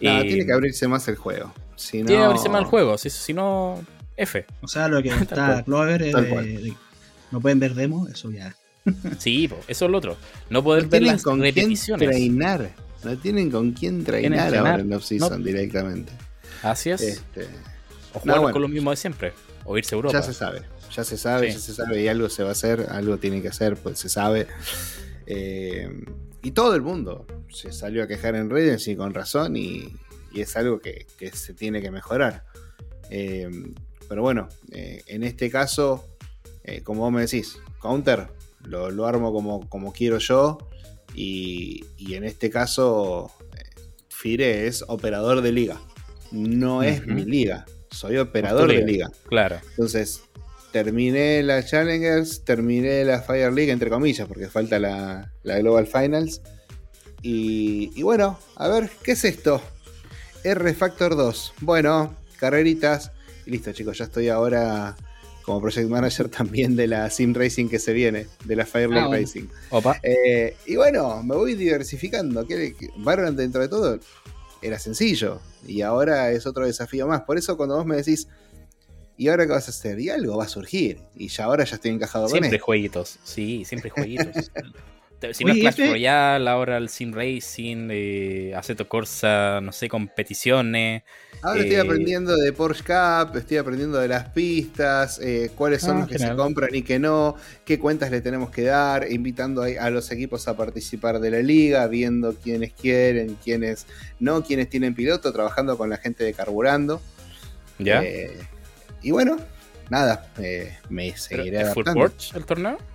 Eh, tiene que abrirse más el juego. Tiene que abrirse más el juego, si, no, F. O sea, lo que está Clover es no pueden ver demo, eso ya. sí, eso es lo otro. No poder ver las con repeticiones. treinar. No tienen con quién treinar ahora en off-season directamente. Así es. Este... O jugar con lo mismo de siempre o irse a Europa. Ya se sabe, ya se sabe, ya se sabe y algo se va a hacer, algo tiene que hacer, pues se sabe. Eh, y todo el mundo se salió a quejar en redes y con razón y, es algo que, se tiene que mejorar. Eh, pero bueno, eh, en este caso, como vos me decís, counter, lo, armo como, como, quiero yo y, en este caso, Fire es operador de liga, no es mi liga soy operador de liga. Claro. Entonces, terminé la Challengers, terminé la Fire League, entre comillas, porque falta la, Global Finals. Y, bueno, a ver, ¿qué es esto? R Factor 2. Bueno, carreritas. Y listo, chicos, ya estoy ahora como project manager también de la Sim Racing que se viene, de la Fire League ah, Racing. Opa. Eh, y bueno, me voy diversificando. Valorant dentro de todo era sencillo. Y ahora es otro desafío más. Por eso cuando vos me decís, ¿y ahora qué vas a hacer? Y algo va a surgir. Y ya ahora ya estoy encajado siempre con Siempre jueguitos, sí, siempre jueguitos. si no es Clash Royale, ahora el Sim Racing, eh, Aceto Corsa, no sé, competiciones. Ahora estoy eh, aprendiendo de Porsche Cup, estoy aprendiendo de las pistas, eh, cuáles son ah, los que se compran y que no, qué cuentas le tenemos que dar, invitando a, los equipos a participar de la liga, viendo quiénes quieren, quiénes no, quiénes tienen piloto, trabajando con la gente de Carburando. ¿Ya? y bueno, nada, me seguiré adaptando. el torneo?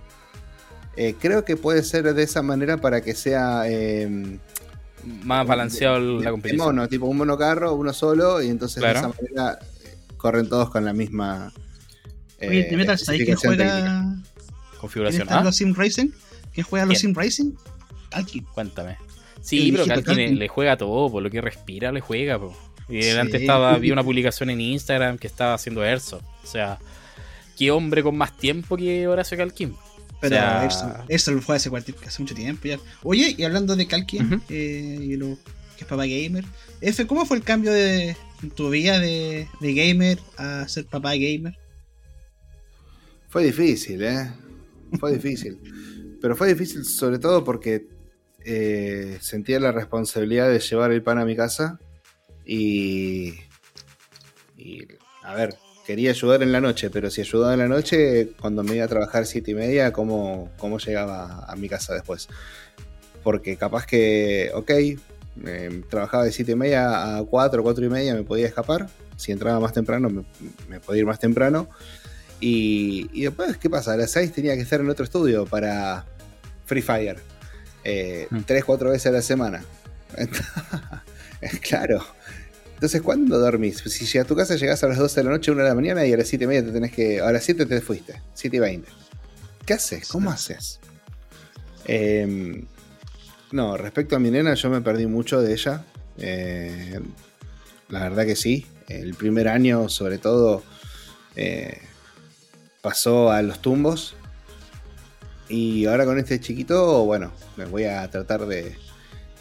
Eh, creo que puede ser de esa manera para que sea em, más balanceado la competición. mono, tipo un monocarro, uno solo, y entonces de esa manera eh, corren todos con la misma. Eh, Metal, ¿sabes quién juega? Configuración. ¿Ah? los Sim Racing? ¿Quién juega los Sim Racing? Kalkin. Cuéntame. Sí, pero Kalkin le, juega todo, por lo que respira le juega. Y antes estaba, vi una publicación en Instagram que estaba haciendo Erso. O sea, qué hombre con más tiempo que Horacio Kalkin. Pero eso, lo fue hace, hace mucho tiempo ya. Oye, y hablando de Kalkin, eh, y lo que es papá gamer, F, ¿cómo fue el cambio de tu vida de, gamer a ser papá gamer? Fue difícil, ¿eh? Fue difícil. Pero fue difícil sobre todo porque eh, sentía la responsabilidad de llevar el pan a mi casa y... Y, a ver, quería ayudar en la noche, pero si ayudaba en la noche, cuando me iba a trabajar siete y media, ¿cómo, cómo llegaba a mi casa después? Porque capaz que, ok, trabajaba de siete y media a cuatro, cuatro y media, me podía escapar. Si entraba más temprano, me, podía ir más temprano. Y, después, ¿qué pasa? A las seis tenía que estar en otro estudio para Free Fire. Eh, mm. Tres, cuatro veces a la semana. claro, entonces, ¿cuándo dormís? Si si a tu casa llegás a las 12 de la noche, 1 de la mañana y a las 7 y media te tenés que. A las 7 te fuiste, 7 y 20. ¿Qué haces? ¿Cómo haces? Em, no, respecto a mi nena, yo me perdí mucho de ella. Eh, la verdad que sí. El primer año, sobre todo, eh, pasó a los tumbos. Y ahora con este chiquito, bueno, me voy a tratar de,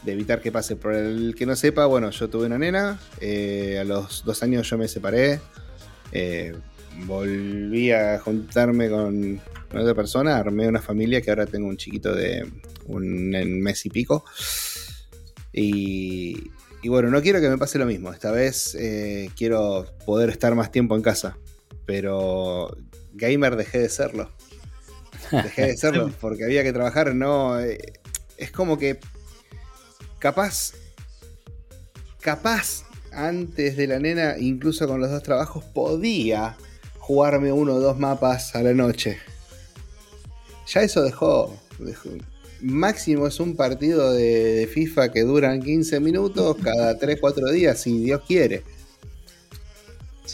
de evitar que pase. Por el que no sepa, bueno, yo tuve una nena, eh, a los dos años yo me separé, eh, volví a juntarme con, otra persona, armé una familia que ahora tengo un chiquito de un, mes y pico. Y, bueno, no quiero que me pase lo mismo, esta vez eh, quiero poder estar más tiempo en casa, pero gamer dejé de serlo. Dejé de serlo porque había que trabajar, no... es como que capaz, capaz, antes de la nena, incluso con los dos trabajos, podía jugarme uno o dos mapas a la noche. Ya eso dejó. Máximo es un partido de, FIFA que duran 15 minutos cada 3-4 días, si Dios quiere.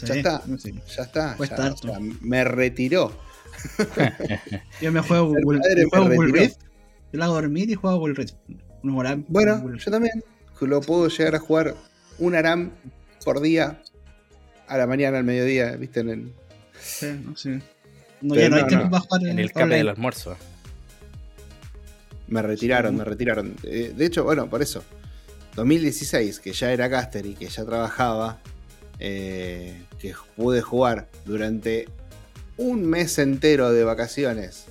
ya está, ya está, me retiró. yo me juego Google, me juego Google Rift. Yo lo hago dormir y juego Google Rift. Bueno, yo también. Lo puedo llegar a jugar un ARAM por día a la mañana, al mediodía, ¿viste? En el... Sí, no, sí. No, ya no, hay tiempo para jugar en, el café del almuerzo. Me retiraron, me retiraron. Eh, de hecho, bueno, por eso. 2016, que ya era caster y que ya trabajaba, eh, que pude jugar durante un mes entero de vacaciones,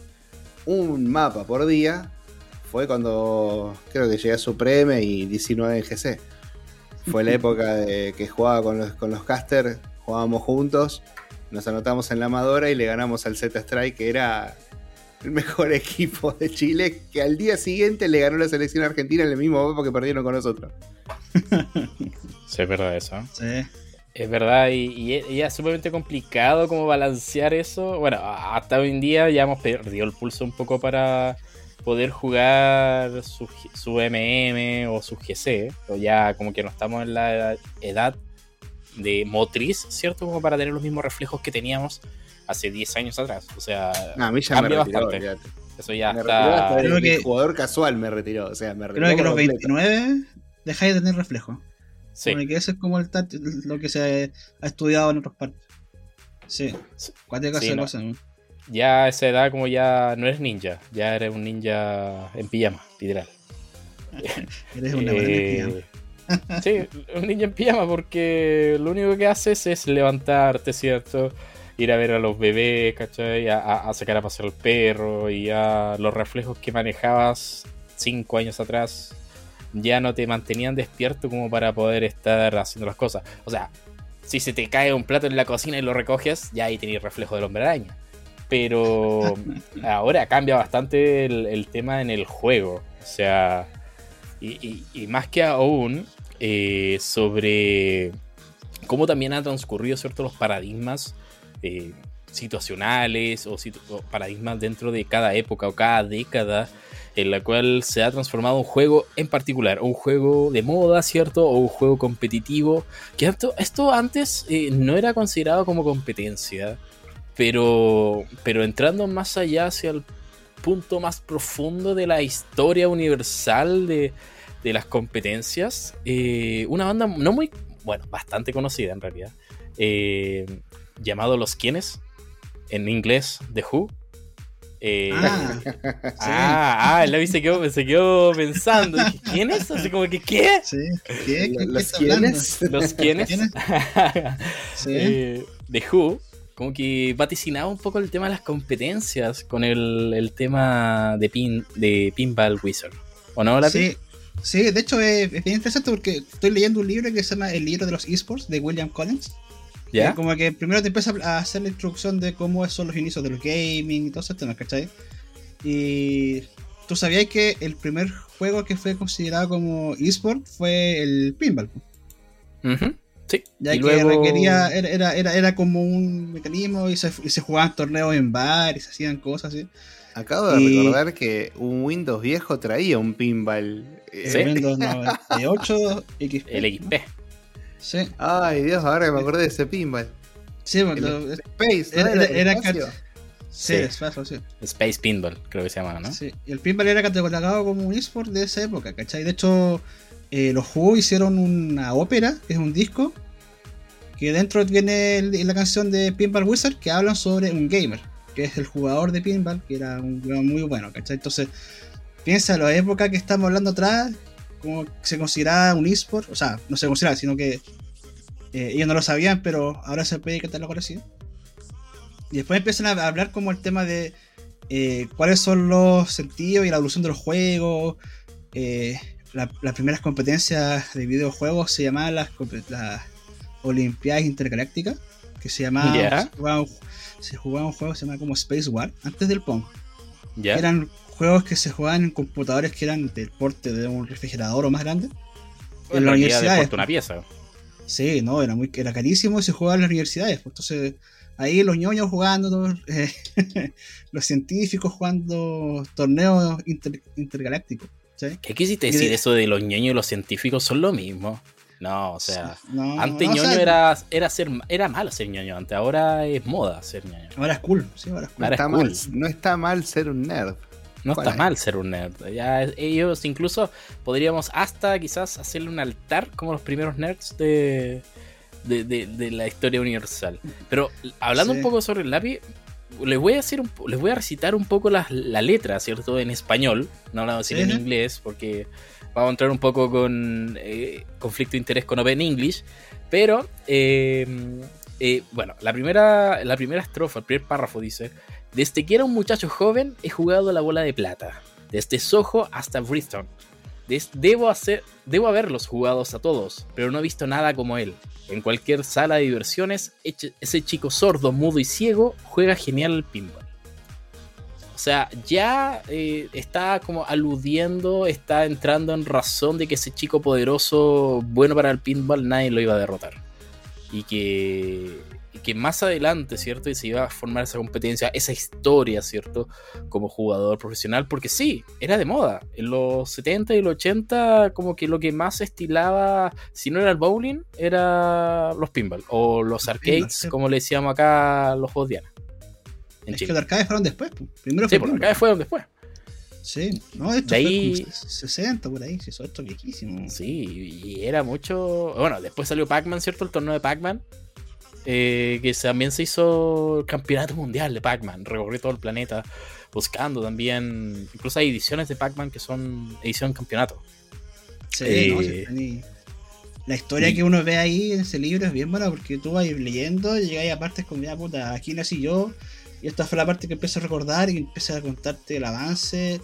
un mapa por día, fue cuando creo que llegué a Supreme y 19 en GC. Fue la época de que jugaba con los, con los casters, jugábamos juntos, nos anotamos en la amadora y le ganamos al Z Strike, que era el mejor equipo de Chile, que al día siguiente le ganó la selección argentina en el mismo mapa que perdieron con nosotros. sí, es verdad eso. Sí. Es verdad, y, es sumamente complicado como balancear eso. Bueno, hasta hoy en día ya hemos perdido el pulso un poco para poder jugar su, su MM o su GC. O ya como que no estamos en la edad de motriz, ¿cierto? Como para tener los mismos reflejos que teníamos hace 10 años atrás. O sea, a mí ya me retiró, bastante. Eso ya está. Creo que jugador casual me retiró. O sea, me retiró creo que los 29 dejáis de tener reflejo. Sí. que eso es como el lo que se ha estudiado en otras partes. Sí. ¿Cuántas sí, no. Ya a esa edad como ya no eres ninja, ya eres un ninja en pijama, literal. eres una eh, pijama. sí, un ninja en pijama porque lo único que haces es levantarte, ¿cierto? ir a ver a los bebés, ¿cachai? A, sacar a pasear al perro y a los reflejos que manejabas cinco años atrás ya no te mantenían despierto como para poder estar haciendo las cosas. O sea, si se te cae un plato en la cocina y lo recoges, ya ahí tenías reflejo del hombre araña. Pero ahora cambia bastante el, tema en el juego. O sea, y, más que aún eh, sobre cómo también han transcurrido ciertos los paradigmas eh, situacionales o, paradigmas dentro de cada época o cada década en la cual se ha transformado un juego en particular, un juego de moda, ¿cierto? O un juego competitivo, que esto, esto antes eh, no era considerado como competencia, pero, pero entrando más allá hacia el punto más profundo de la historia universal de, las competencias, eh, una banda no muy, bueno, bastante conocida en realidad, llamado Los Quienes, en inglés The Who. Eh, ah, ah, ah, el se quedó, se quedó pensando. ¿Quién es? Así como que, ¿qué? Sí, ¿qué? ¿Los quiénes? ¿Los quiénes? sí. Eh, The Who, como que vaticinaba un poco el tema de las competencias con el, el tema de, pin, de Pinball Wizard. ¿O no, Sí, sí, de hecho es, es bien interesante porque estoy leyendo un libro que se llama El libro de los esports de William Collins. Como que primero te empieza a hacer la introducción de cómo son los inicios de los gaming y todos esos temas, ¿cachai? Y tú sabías que el primer juego que fue considerado como eSport fue el pinball. Sí. Ya que requería, era, era, era, como un mecanismo y se, y se jugaban torneos en bar y se hacían cosas así. Acabo de recordar que un Windows viejo traía un pinball. ¿Sí? Windows 98 XP. El XP. Sí. Ay, Dios, ahora que me acordé de ese pinball. Sí, bueno, Space, era, era, sí, Espacio, sí. Space Pinball, creo que se llamaba, ¿no? Sí, y el pinball era categorizado como un esport de esa época, ¿cachai? De hecho, eh, los juegos hicieron una ópera, es un disco, que dentro viene la canción de Pinball Wizard, que hablan sobre un gamer, que es el jugador de pinball, que era un jugador muy bueno, ¿cachai? Entonces, piensa en la época que estamos hablando atrás, como se consideraba un eSport, o sea, no se consideraba, sino que eh, ellos no lo sabían, pero ahora se puede catalogar así. Y después empiezan a hablar como el tema de eh, cuáles son los sentidos y la evolución de los juegos. Eh, las primeras competencias de videojuegos se llamaban las, las Olimpiadas Intergalácticas, que se llamaban. Se, jugaba, un juego que se llamaba como Space War, antes del Pong. Eran juegos que se jugaban en computadores que eran del porte de un refrigerador o más grande. en las universidades. una pieza. Sí, no, era muy era carísimo y se jugaba en las universidades. Pues, entonces, ahí los ñoños jugando, eh, los científicos jugando torneos intergalácticos. ¿Qué quisiste decir eso de los ñoños y los científicos son lo mismo? No, o sea, antes ñoño era, era, ser, era malo ser ñoño, antes ahora es moda ser ñoño. Ahora es cool, sí, ahora es cool. está Mal, no está mal ser un nerd. No está mal ser un nerd. Ya ellos incluso podríamos hasta quizás hacerle un altar como los primeros nerds de, de, la historia universal. Pero hablando un poco sobre el lápiz, les voy a decir les voy a recitar un poco la, la letra, ¿cierto? En español, no hablamos decir en inglés, porque vamos a entrar un poco con eh, conflicto de interés con Open English. Pero, eh, eh, bueno, la primera, la primera estrofa, el primer párrafo dice: Desde que era un muchacho joven he jugado la bola de plata, desde Soho hasta Bristol. Debo, hacer, debo haberlos jugados a todos, pero no he visto nada como él. En cualquier sala de diversiones, ese chico sordo, mudo y ciego juega genial al pinball. O sea, ya eh, está como aludiendo, está entrando en razón de que ese chico poderoso, bueno para el pinball, nadie lo iba a derrotar. Y que que más adelante, ¿cierto? Y se iba a formar esa competencia, esa historia, ¿cierto? Como jugador profesional, porque sí, era de moda. En los 70 y los 80, como que lo que más estilaba, si no era el bowling, era los pinball o los arcades, como le decíamos acá los juegos Diana. En es que los arcades fueron después. Primero sí, los arcades fueron después. Sí, no, esto de ahí... 60 por ahí, eso, esto viejísimo. Sí, y era mucho. Bueno, después salió Pac-Man, ¿cierto? El torneo de Pac-Man. Eh, que también se hizo el campeonato mundial de Pac-Man, recorrió todo el planeta buscando también, incluso hay ediciones de Pac-Man que son edición campeonato. Sí, eh, la historia que uno ve ahí en ese libro es bien buena porque tú vas leyendo y llegáis a partes como, ya puta, aquí nací yo, y esta fue la parte que empiezo a recordar y empieza a contarte el avance,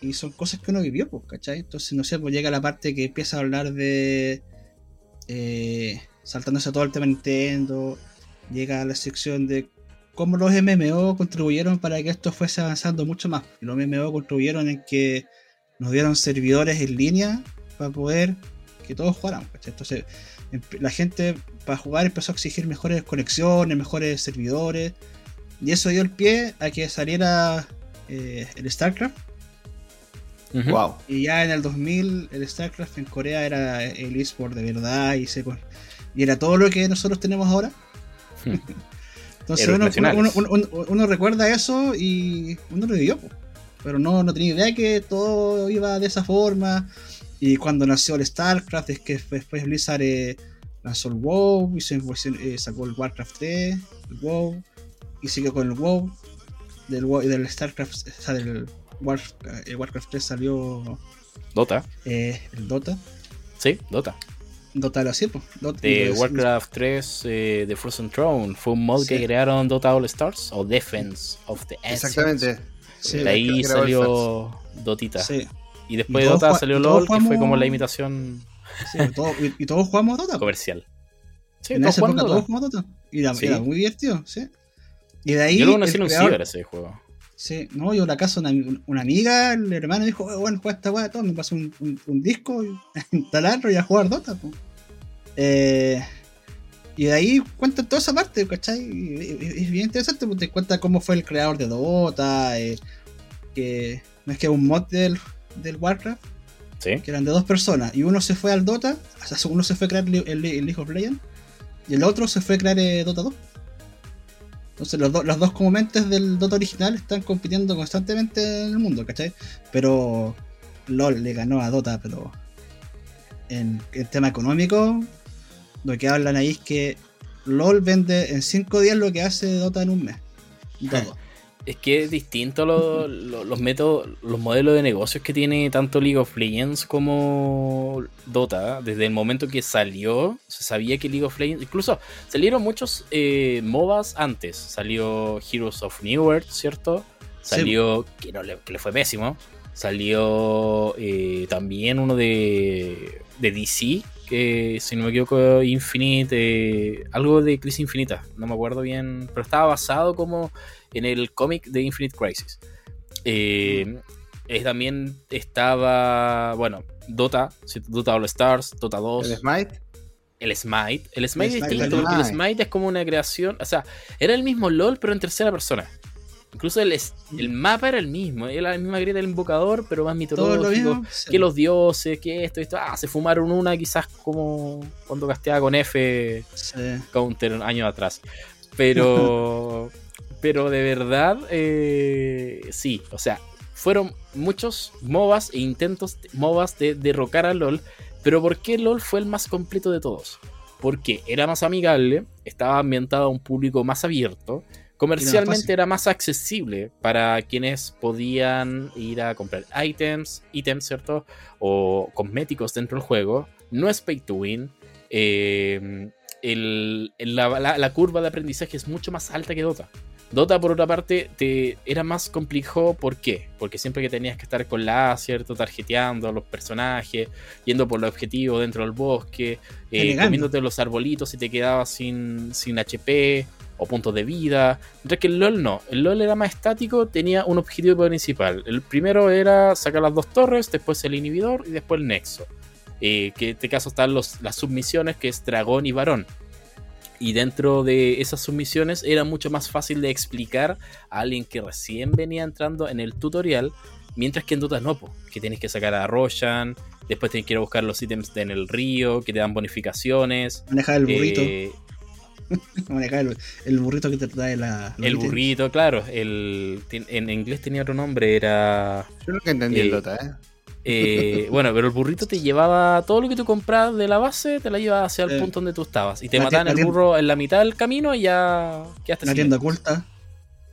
y son cosas que uno vivió, pues, ¿cachai? Entonces, no sé, pues llega la parte que empieza a hablar de... Eh, saltándose todo el tema Nintendo, llega a la sección de cómo los MMO contribuyeron para que esto fuese avanzando mucho más. los MMO contribuyeron en que nos dieron servidores en línea para poder que todos jugaran. Entonces la gente para jugar empezó a exigir mejores conexiones, mejores servidores. Y eso dio el pie a que saliera eh, el StarCraft. Wow. Y ya en el 2000 el StarCraft en Corea era el eSport de verdad y se, y era todo lo que nosotros tenemos ahora. Hmm. Entonces uno, recuerda eso y uno lo vivió, pero no, no tenía idea que todo iba de esa forma. Y cuando nació el StarCraft, es que después Blizzard eh, lanzó el WoW y se, eh, sacó el Warcraft 3, el WoW, y siguió con el WoW. Del, WoW, del StarCraft, o sea, del el Warcraft 3 salió. Dota. Eh, el Dota. Sí, Dota. Dota lo hacía, de Warcraft 3 de eh, Frozen Throne fue un mod que crearon Dota All Stars o Defense of the Ancients. Exactamente. de ahí salió Dotita. Y después de Dota salió LOL, que fue como la imitación. y, todos jugamos Dota. Comercial. Sí, en todos esa época todos jugamos Dota. Y era, muy divertido, sí. Y de ahí. Yo lo conocí en un ciber ese juego. Sí, no, yo la casa una, una amiga, el hermano dijo, bueno, juega esta weá, todo, me pasó un, un, disco, instalarlo y a jugar Dota, eh, y de ahí cuentan toda esa parte, ¿cachai? Es bien interesante porque te cuenta cómo fue el creador de Dota, eh, que no es que un mod del, del Warcraft, ¿Sí? que eran de dos personas, y uno se fue al Dota, o sea, uno se fue a crear el, League of Legends, y el otro se fue a crear eh, Dota 2. Entonces los, los dos como mentes del Dota original están compitiendo constantemente en el mundo, ¿cachai? Pero LOL le ganó a Dota, pero en el tema económico, lo que hablan ahí es que LOL vende en 5 días lo que hace Dota en un mes. Todo. Es que es distinto los métodos, los modelos de negocios que tiene tanto League of Legends como Dota. Desde el momento que salió, se sabía que League of Legends. Incluso salieron muchos eh, MOBAs antes. Salió Heroes of New Earth, ¿cierto? Salió. Que, no, le, que le fue pésimo. Salió eh, también uno de, de DC, que si no me equivoco, Infinite, eh, algo de Crisis Infinita, no me acuerdo bien, pero estaba basado como en el cómic de Infinite Crisis. Eh, también estaba, bueno, Dota, Dota All Stars, Dota 2. ¿El Smite? El Smite. El Smite es distinto, el Smite es como una creación, o sea, era el mismo LOL, pero en tercera persona. Incluso el, el mapa era el mismo, era la misma grieta del invocador, pero más mitológico. Que los dioses, que esto, esto. Ah, se fumaron una quizás como cuando casteaba con F Counter años atrás. Pero, pero de verdad, eh, sí, o sea, fueron muchos MOBAs e intentos MOBAs de derrocar a LOL. Pero ¿por qué LOL fue el más completo de todos? Porque era más amigable, estaba ambientado a un público más abierto, comercialmente era más accesible para quienes podían ir a comprar items, ítems, ¿cierto? O cosméticos dentro del juego. No es pay to win. Eh, la, curva de aprendizaje es mucho más alta que Dota. Dota, por otra parte, te, era más complejo. ¿Por qué? Porque siempre que tenías que estar con la A, ¿cierto? Tarjeteando a los personajes, yendo por los objetivos dentro del bosque, eh, comiéndote los arbolitos y te quedabas sin, sin HP o puntos de vida. Mientras que el LOL no. El LOL era más estático, tenía un objetivo principal. El primero era sacar las dos torres, después el inhibidor y después el nexo. Eh, que en este caso están los, las submisiones, que es dragón y varón. Y dentro de esas submisiones era mucho más fácil de explicar a alguien que recién venía entrando en el tutorial, mientras que en Dota no, que tienes que sacar a Roshan, después tienes que ir a buscar los ítems en el río, que te dan bonificaciones. Manejar el burrito. Eh, Manejar el, burrito que te trae la. El burrito, claro. El, en inglés tenía otro nombre, era. Yo nunca entendí el Dota, ¿eh? Eh, bueno, pero el burrito te llevaba todo lo que tú comprabas de la base, te la llevaba hacia el punto donde tú estabas. Y te mataban el burro en la mitad del camino y ya quedaste La tienda oculta.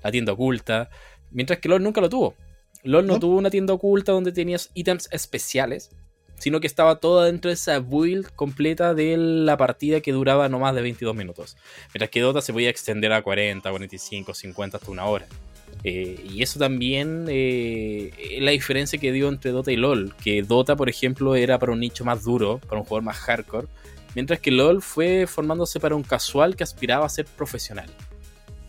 La tienda oculta. Mientras que LOL nunca lo tuvo. LOL no, tuvo una tienda oculta donde tenías ítems especiales, sino que estaba toda dentro de esa build completa de la partida que duraba no más de 22 minutos. Mientras que Dota se podía extender a 40, 45, 50 hasta una hora. Eh, y eso también eh, es la diferencia que dio entre Dota y LOL. Que Dota, por ejemplo, era para un nicho más duro, para un jugador más hardcore. Mientras que LOL fue formándose para un casual que aspiraba a ser profesional.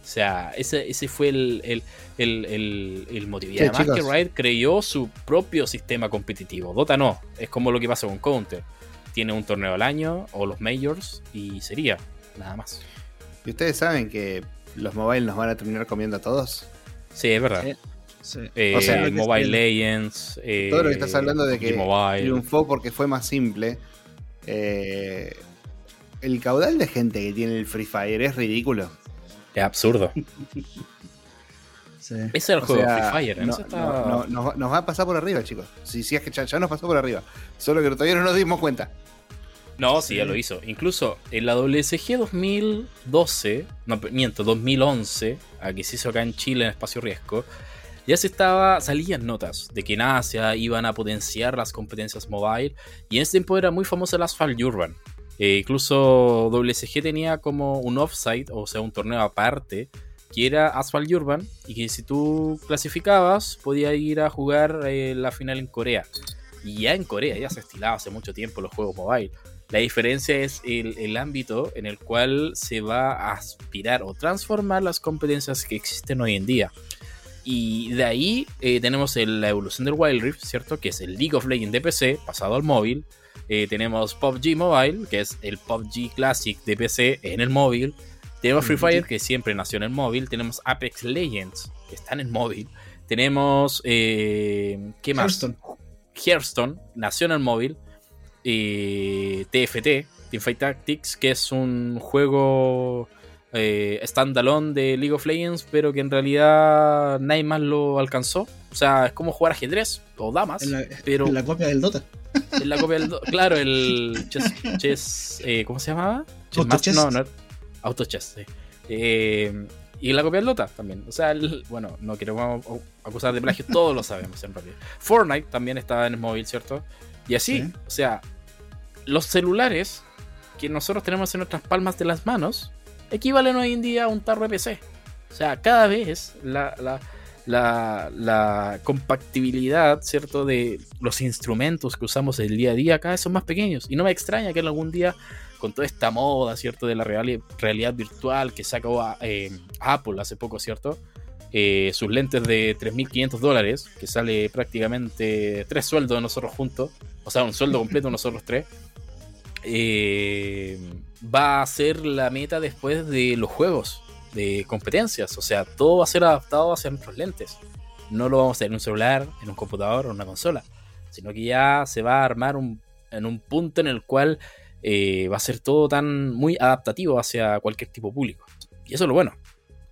O sea, ese, ese fue el, el, el, el, motivo. Y además que Riot creyó su propio sistema competitivo. Dota no, es como lo que pasa con Counter. Tiene un torneo al año o los majors y sería, nada más. ¿Y ustedes saben que los mobile nos van a terminar comiendo a todos? Sí, es verdad. Eh, o sea, Mobile Legends. todo lo que estás hablando de que triunfó porque fue más simple. Eh, el caudal de gente que tiene el Free Fire es ridículo. Es absurdo. Ese es el juego Free Fire. No, nos va a pasar por arriba, chicos. Si, si es que ya, nos pasó por arriba. Solo que todavía no nos dimos cuenta. No, sí, ya lo hizo. Incluso en la WSG 2012, no, miento, 2011, que se hizo acá en Chile en Espacio Riesgo, ya se estaba, salían notas de que en Asia iban a potenciar las competencias mobile y en ese tiempo era muy famoso el Asphalt Urban. Eh, incluso WSG tenía como un offsite, o sea, un torneo aparte, que era Asphalt Urban y que si tú clasificabas podías ir a jugar eh, la final en Corea. Y ya en Corea ya se estilaba hace mucho tiempo los juegos mobile. La diferencia es el, ámbito en el cual se va a aspirar o transformar las competencias que existen hoy en día. Y de ahí eh, tenemos la evolución del Wild Rift, ¿cierto? Que es el League of Legends de PC pasado al móvil. Eh, tenemos PUBG Mobile, que es el PUBG Classic de PC en el móvil. Tenemos Free Fire, que siempre nació en el móvil. Tenemos Apex Legends, que está en el móvil. Tenemos. Eh, ¿Qué más? Hearthstone. Hearthstone, nació en el móvil. TFT, Teamfight Tactics, que es un juego eh, standalone de League of Legends, pero que en realidad nadie más lo alcanzó. O sea, es como jugar ajedrez o damas. En la, pero en la copia del Dota. En la copia del Dota. Claro, el chess. Eh, ¿Cómo se llamaba? Chess No, no. Auto Chess, eh, y la copia del Dota también. O sea, bueno, no quiero acusar de plagio, todos lo sabemos en realidad. Fortnite también estaba en el móvil, ¿cierto? Y así, o sea, los celulares que nosotros tenemos en nuestras palmas de las manos equivalen hoy en día a un tarro de PC. O sea, cada vez la, la, compatibilidad, ¿cierto? De los instrumentos que usamos el día a día cada vez son más pequeños. Y no me extraña que algún día, con toda esta moda, ¿cierto? De la realidad virtual que sacó eh, Apple hace poco, ¿cierto? Eh, sus lentes de 3.500 dólares, que sale prácticamente tres sueldos de nosotros juntos, o sea, un sueldo completo de nosotros tres, eh, va a ser la meta después de los juegos. De competencias. O sea, todo va a ser adaptado hacia nuestros lentes. No lo vamos a tener en un celular, en un computador o en una consola. Sino que ya se va a armar en un punto en el cual eh, va a ser todo tan muy adaptativo hacia cualquier tipo público. Y eso es lo bueno,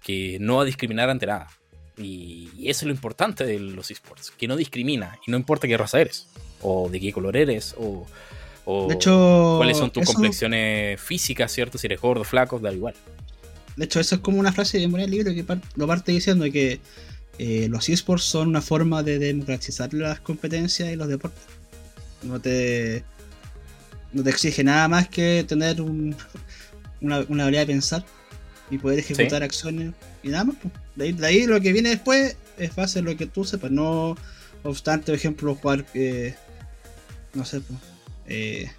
que no va a discriminar ante nada. Y, eso es lo importante de los esports, que no discrimina y no importa qué raza eres, o de qué color eres, o, de hecho, cuáles son tus complexiones físicas, ¿cierto? Si eres gordo, flaco, da igual. De hecho, eso es como una frase de el libro que lo parte diciendo que eh, los esports son una forma de democratizar las competencias y los deportes. No te, no te exige nada más que tener una, una habilidad de pensar y poder ejecutar acciones y nada más. De ahí, lo que viene después es fácil lo que tú sepas. No obstante, por ejemplo, jugar, eh, no sé, eh,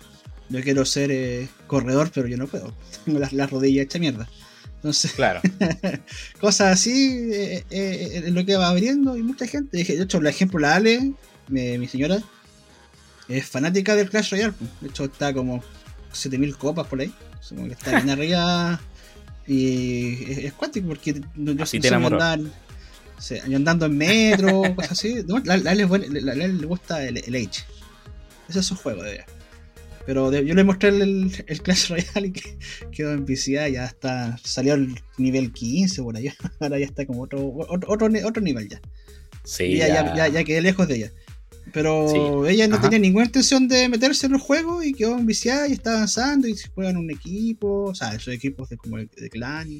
yo quiero ser eh, corredor, pero yo no puedo. Tengo las, las rodillas hechas mierda. Entonces, claro. cosas así es lo que va abriendo y mucha gente. De hecho, por ejemplo, la Ale, mi, señora, es fanática del Clash Royale. De hecho, está como 7000 copas por ahí. Como que está bien arriba y es, cuántico porque yo así te andar, andando en metro, cosas así. No, la, la, la, le gusta el, el Age. Ese es su juego, de verdad. Pero yo le mostré el, el, Clash Royale y que, quedó en PCA, ya está, salió al nivel 15 por allá. Ahora ya está como otro, otro, otro, nivel ya. Sí, ya, ya. Ya, ya, quedé lejos de ella. Pero ella no tenía ninguna intención de meterse en los juegos y quedó viciada y está avanzando y se juega en un equipo, o sea, esos equipos de, como de, clan.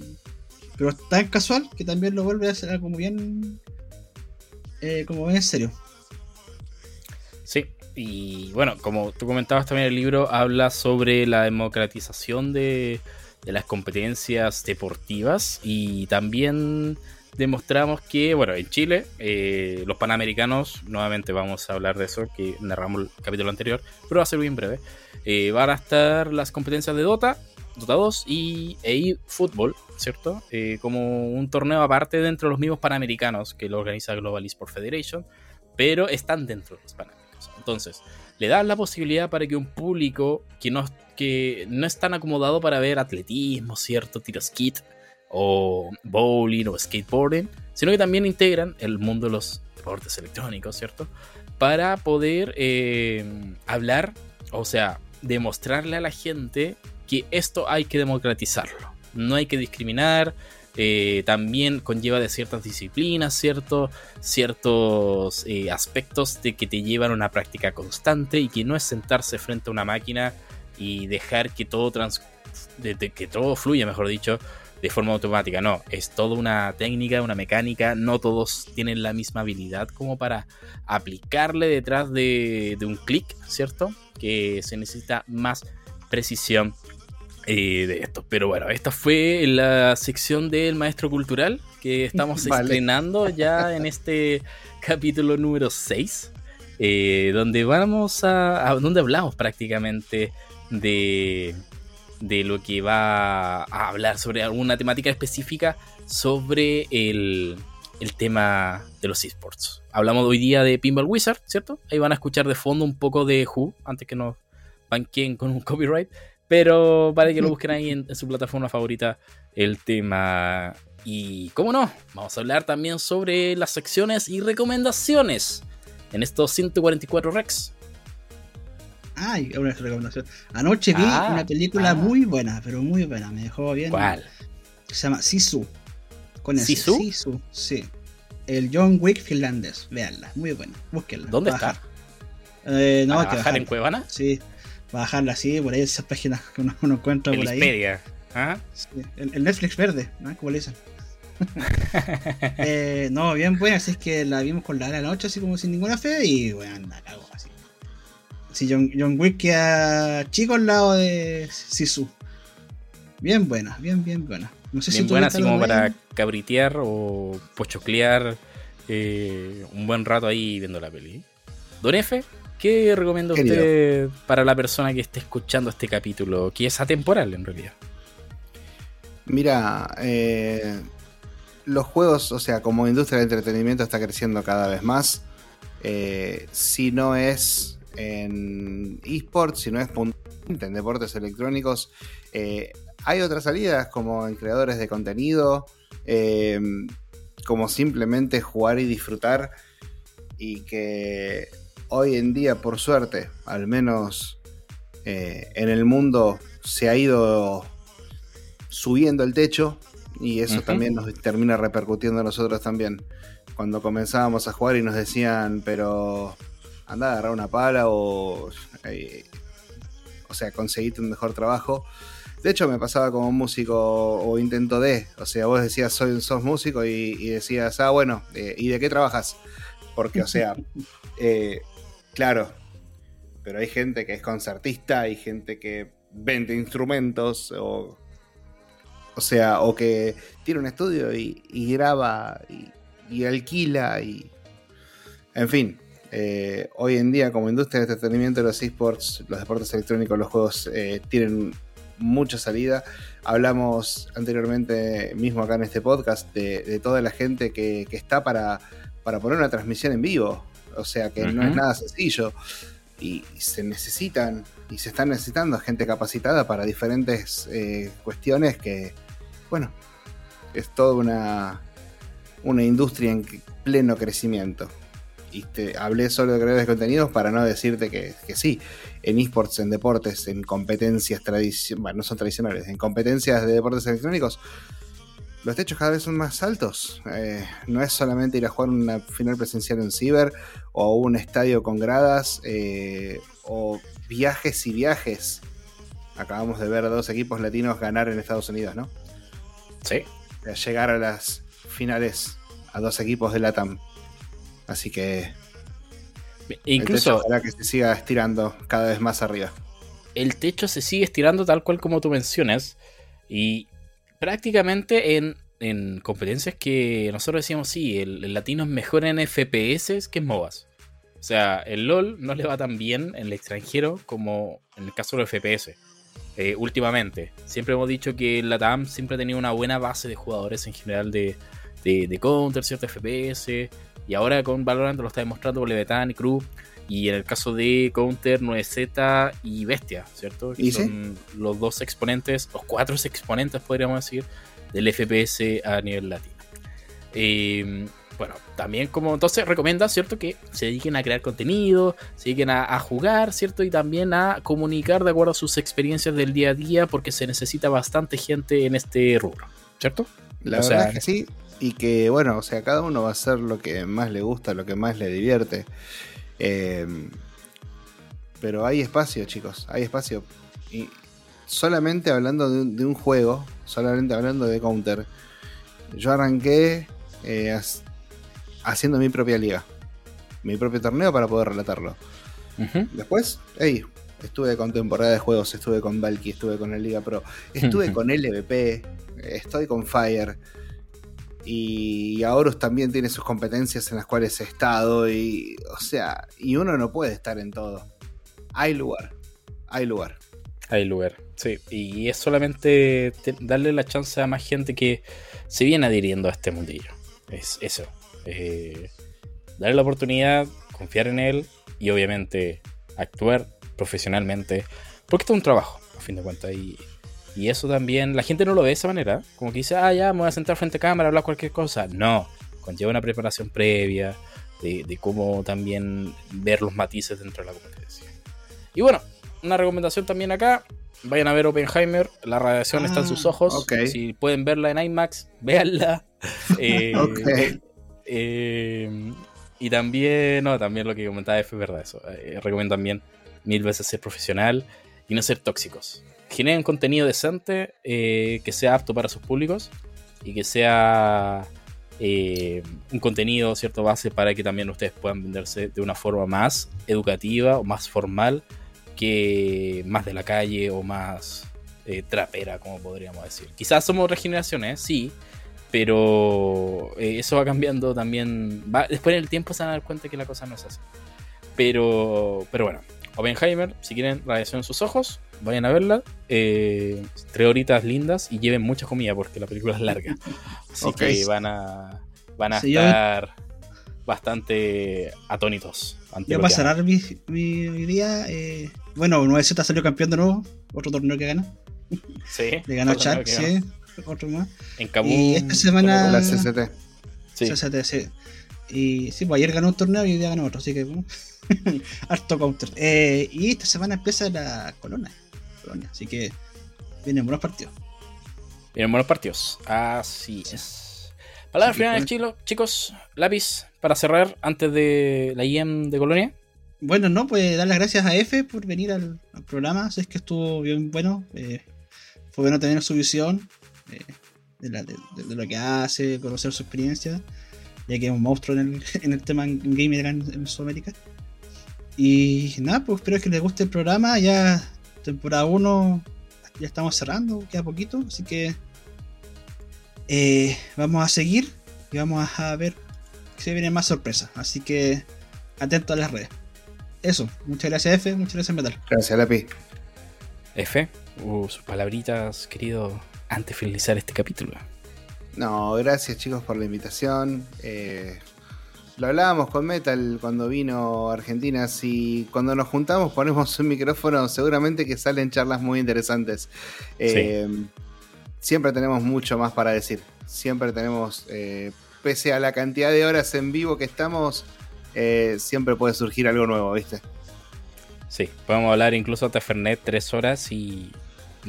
pero tan casual que también lo vuelve a hacer como bien. Eh, como bien en serio. Sí, y bueno, como tú comentabas también el libro, habla sobre la democratización de, de las competencias deportivas y también demostramos que, bueno, en Chile, eh, los panamericanos, nuevamente vamos a hablar de eso, que narramos el capítulo anterior, pero va a ser bien breve. Eh, van a estar las competencias de Dota, Dota 2 y EI Fútbol, ¿cierto? Eh, como un torneo aparte dentro de los mismos panamericanos que lo organiza Global Esports Federation, pero están dentro de los panamericanos. Entonces, le dan la posibilidad para que un público que no, que no es tan acomodado para ver atletismo, ¿cierto? Tiros kit, o bowling o skateboarding, sino que también integran el mundo de los deportes electrónicos, ¿cierto? Para poder eh, hablar, o sea, demostrarle a la gente que esto hay que democratizarlo, no hay que discriminar, eh, también conlleva de ciertas disciplinas, ¿cierto? ciertos eh, aspectos de que te llevan a una práctica constante y que no es sentarse frente a una máquina y dejar que todo, trans de que todo fluya, mejor dicho, de forma automática, no, es toda una técnica, una mecánica, no todos tienen la misma habilidad como para aplicarle detrás de, un clic, ¿cierto? Que se necesita más precisión eh, de esto. Pero bueno, esta fue la sección del maestro cultural que estamos estrenando ya en este capítulo número 6, eh, donde vamos a, a, donde hablamos prácticamente de de lo que va a hablar sobre alguna temática específica sobre el, tema de los esports. Hablamos hoy día de Pinball Wizard, ¿cierto? Ahí van a escuchar de fondo un poco de Who, antes que nos banquen con un copyright. Pero para que lo busquen ahí en, su plataforma favorita el tema. Y cómo no, vamos a hablar también sobre las secciones y recomendaciones en estos 144 Rex. Ay, una recomendación. Anoche vi ah, una película ah. muy buena, pero muy buena. Me dejó bien. ¿Cuál? Se llama Sisu. Con ¿Sisu? Sisu, sí. El John Wick finlandés. Veanla, muy buena. Búsquenla. ¿Dónde está? Eh, no, ¿A que bajar en Cuevana? Sí. Bajarla así, por ahí esas páginas que uno, encuentra por ahí. ¿Ah? el, Netflix verde, ¿no? Como le dicen. eh, no, bien buena, así es que la vimos con la, la noche, así como sin ninguna fe, y bueno, la cago así. Sí, John, John Wick queda chico al lado de Sisu. Bien buena, bien, bien buena. No sé bien si buena, así como para cabritear o pochoclear eh, un buen rato ahí viendo la peli. Don F, ¿qué recomienda usted para la persona que esté escuchando este capítulo? Que es atemporal en realidad. Mira, eh, los juegos, o sea, como industria de entretenimiento está creciendo cada vez más. Eh, si no es en esports, si no es en deportes electrónicos, eh, hay otras salidas como en creadores de contenido, como simplemente jugar y disfrutar y que hoy en día, por suerte, al menos eh, en el mundo se ha ido subiendo el techo y eso también nos termina repercutiendo a nosotros también. Cuando comenzábamos a jugar y nos decían, pero anda a agarrar una pala o, eh, o sea, conseguiste un mejor trabajo. De hecho, me pasaba como músico o intento de, o sea, vos decías, soy, sos músico y, decías, ah, bueno, eh, ¿y de qué trabajas? Porque, o sea, eh, claro, pero hay gente que es concertista, hay gente que vende instrumentos o o sea, o que tiene un estudio y, graba y, alquila y... En fin, eh, hoy en día como industria de entretenimiento los esports, los deportes electrónicos, los juegos eh, tienen mucha salida. Hablamos anteriormente mismo acá en este podcast de, toda la gente que, está para, para, poner una transmisión en vivo. O sea que no es nada sencillo. Y se necesitan y se están necesitando gente capacitada para diferentes eh, cuestiones que, bueno, es toda una, una industria en pleno crecimiento. Y te hablé solo de creadores de contenidos para no decirte que, sí, en esports, en deportes, en competencias tradicionales, bueno, no son tradicionales, en competencias de deportes electrónicos, los techos cada vez son más altos. Eh, no es solamente ir a jugar una final presencial en Ciber o un estadio con gradas eh, o viajes y viajes. Acabamos de ver a dos equipos latinos ganar en Estados Unidos, ¿no? Sí. llegar a las finales a dos equipos de LATAM. Así que. Incluso. Para que se siga estirando cada vez más arriba. El techo se sigue estirando tal cual como tú mencionas. Y prácticamente en, en competencias que nosotros decíamos, sí, el, latino es mejor en FPS que en MOBAs. O sea, el LOL no le va tan bien en el extranjero como en el caso de los FPS. Eh, últimamente. Siempre hemos dicho que la TAM siempre ha tenido una buena base de jugadores en general de, de, Counter, cierto FPS. Y ahora con Valorant lo está demostrando con y Crew. Y en el caso de Counter, 9Z y Bestia, ¿cierto? Que son los dos exponentes, los cuatro exponentes, podríamos decir, del FPS a nivel latino. Eh, bueno, también como entonces recomienda, ¿cierto? Que se dediquen a crear contenido, se dediquen a, jugar, ¿cierto? Y también a comunicar de acuerdo a sus experiencias del día a día, porque se necesita bastante gente en este rubro, ¿cierto? La verdad es que sí, y que bueno, o sea, cada uno va a hacer lo que más le gusta, lo que más le divierte. Em, pero hay espacio, chicos, hay espacio. Y solamente hablando de un, de un juego, solamente hablando de Counter, yo arranqué eh, haciendo mi propia liga, mi propio torneo para poder relatarlo. Después, hey, estuve con temporada de juegos, estuve con Valky, estuve con la Liga Pro, estuve con LVP, estoy con Fire. Y Aorus también tiene sus competencias en las cuales he estado. Y, o sea, y uno no puede estar en todo. Hay lugar. Hay lugar. Hay lugar, sí. Y es solamente darle la chance a más gente que se viene adhiriendo a este mundillo. Es eso. Eh, darle la oportunidad, confiar en él y obviamente actuar profesionalmente, porque esto es un trabajo, a fin de cuentas. Y, y eso también, la gente no lo ve de esa manera, como que dice, ah, ya, me voy a sentar frente a cámara, hablar cualquier cosa. No, conlleva una preparación previa de, de cómo también ver los matices dentro de la competencia. Y bueno, una recomendación también acá, vayan a ver Oppenheimer, la radiación está en sus ah, ojos. Si pueden verla en IMAX, véanla. Eh, eh, y también, no, también lo que comentaba es verdad eso. Eh, recomiendo también mil veces ser profesional y no ser tóxicos. Generen contenido decente que sea apto para sus públicos y que sea un contenido, cierto, base para que también ustedes puedan venderse de una forma más educativa o más formal que más de la calle o más trapera, como podríamos decir. Quizás somos regeneraciones, sí, pero eh, eso va cambiando también. después en el tiempo se van a dar cuenta que la cosa no es así. Pero, pero bueno, Oppenheimer, si quieren radiación en sus ojos, vayan a verla. Eh, tres horitas lindas y lleven mucha comida porque la película es larga. Así que van a, van a estar bastante atónitos. Ya para cerrar mi, mi, día, eh, bueno, 9Z salió campeón de nuevo, otro torneo que gana. Sí. Le ganó Chat, sí. Otro más. En Kabum. Y esta semana. La CCT. Sí. CCT, sí. Y sí, pues ayer ganó un torneo y hoy día ganó otro, así que. harto counter. Eh, y esta semana empieza la Colonia. Así que vienen buenos partidos. Vienen buenos partidos. Así es. Palabra final, chilo, chicos. Lápiz para cerrar antes de la IEM de Colonia. Bueno, no, pues dar las gracias a F por venir al, programa. es que estuvo bien bueno. Eh, fue bueno tener su visión eh, de, lo que hace, conocer su experiencia, ya que es un monstruo en el, tema en gaming en, en Sudamérica. Y nada, pues espero que les guste el programa. Ya temporada 1 ya estamos cerrando, queda poquito, así que eh, vamos a seguir y vamos a ver si vienen más sorpresas. Así que atento a las redes. Eso, muchas gracias F, muchas gracias Metal. Gracias Lapi. F, uh, sus palabritas, querido, antes de finalizar este capítulo. No, gracias chicos por la invitación. Eh, lo hablábamos con Metal cuando vino a Argentina. Si cuando nos juntamos ponemos un micrófono, seguramente que salen charlas muy interesantes. Eh, siempre tenemos mucho más para decir. Siempre tenemos, eh, pese a la cantidad de horas en vivo que estamos, eh, siempre puede surgir algo nuevo, ¿viste? Sí, podemos hablar incluso de Fernet tres horas y.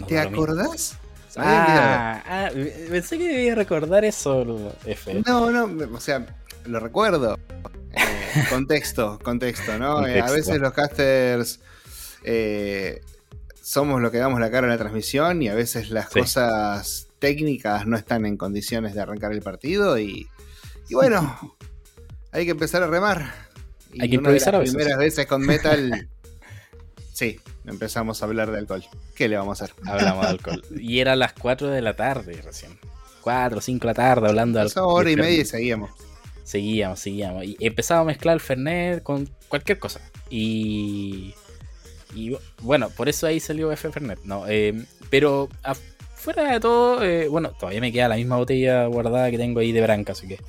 ¿Te acordás? Ah, ah, pensé que debía recordar eso, F. No, no, o sea, lo recuerdo. Eh, contexto, contexto, ¿no? Eh, a veces los casters eh, somos lo que damos la cara en la transmisión y a veces las cosas técnicas no están en condiciones de arrancar el partido y, bueno, hay que empezar a remar. hay que improvisar a veces. primeras veces con Metal, sí, empezamos a hablar de alcohol. ¿Qué le vamos a hacer? Hablamos de alcohol. Y era a las 4 de la tarde recién. 4 o 5 de la tarde hablando de alcohol. hora y media y seguíamos. Seguíamos, seguíamos. Y empezaba a mezclar el Fernet con cualquier cosa. Y. Y bueno, por eso ahí salió F Fernet, ¿no? Eh, pero fuera de todo, eh, bueno, todavía me queda la misma botella guardada que tengo ahí de branca, así que.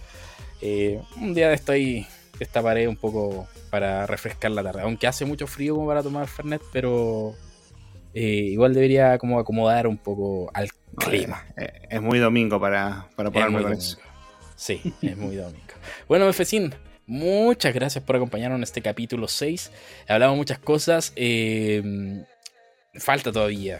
Eh, un día de esto ahí destaparé un poco para refrescar la tarde. Aunque hace mucho frío como para tomar Fernet, pero. igual debería como acomodar un poco al clima. es muy domingo para, para ponerme con eso. Sí, es muy domingo. Bueno, Mefecín, muchas gracias por acompañarnos en este capítulo 6. Hablamos muchas cosas. Eh, falta todavía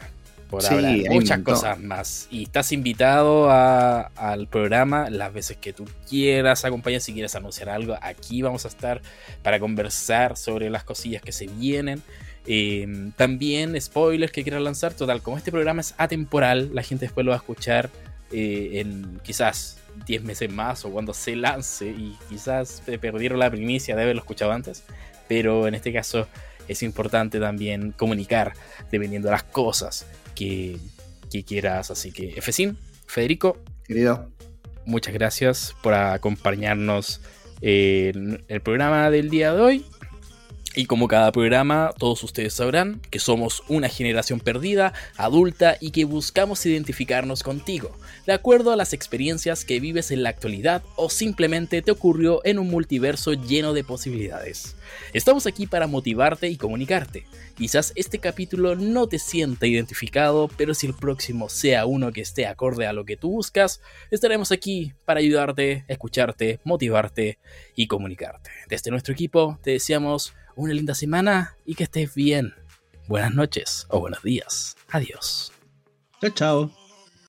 por hablar muchas cosas más. Y estás invitado al programa las veces que tú quieras acompañar. Si quieres anunciar algo, aquí vamos a estar para conversar sobre las cosillas que se vienen. Eh, también spoilers que quieras lanzar. Total, como este programa es atemporal, la gente después lo va a escuchar eh, en quizás 10 meses más o cuando se lance y quizás te perdieron la primicia de haberlo escuchado antes, pero en este caso es importante también comunicar dependiendo de las cosas que, quieras. Así que, Efesim, Federico, querido, muchas gracias por acompañarnos en el programa del día de hoy. Y como cada programa, todos ustedes sabrán que somos una generación perdida, adulta y que buscamos identificarnos contigo, de acuerdo a las experiencias que vives en la actualidad o simplemente te ocurrió en un multiverso lleno de posibilidades. Estamos aquí para motivarte y comunicarte. Quizás este capítulo no te sienta identificado, pero si el próximo sea uno que esté acorde a lo que tú buscas, estaremos aquí para ayudarte, escucharte, motivarte y comunicarte. Desde nuestro equipo te deseamos una linda semana y que estés bien. Buenas noches o buenos días. Adiós. Chao, chao.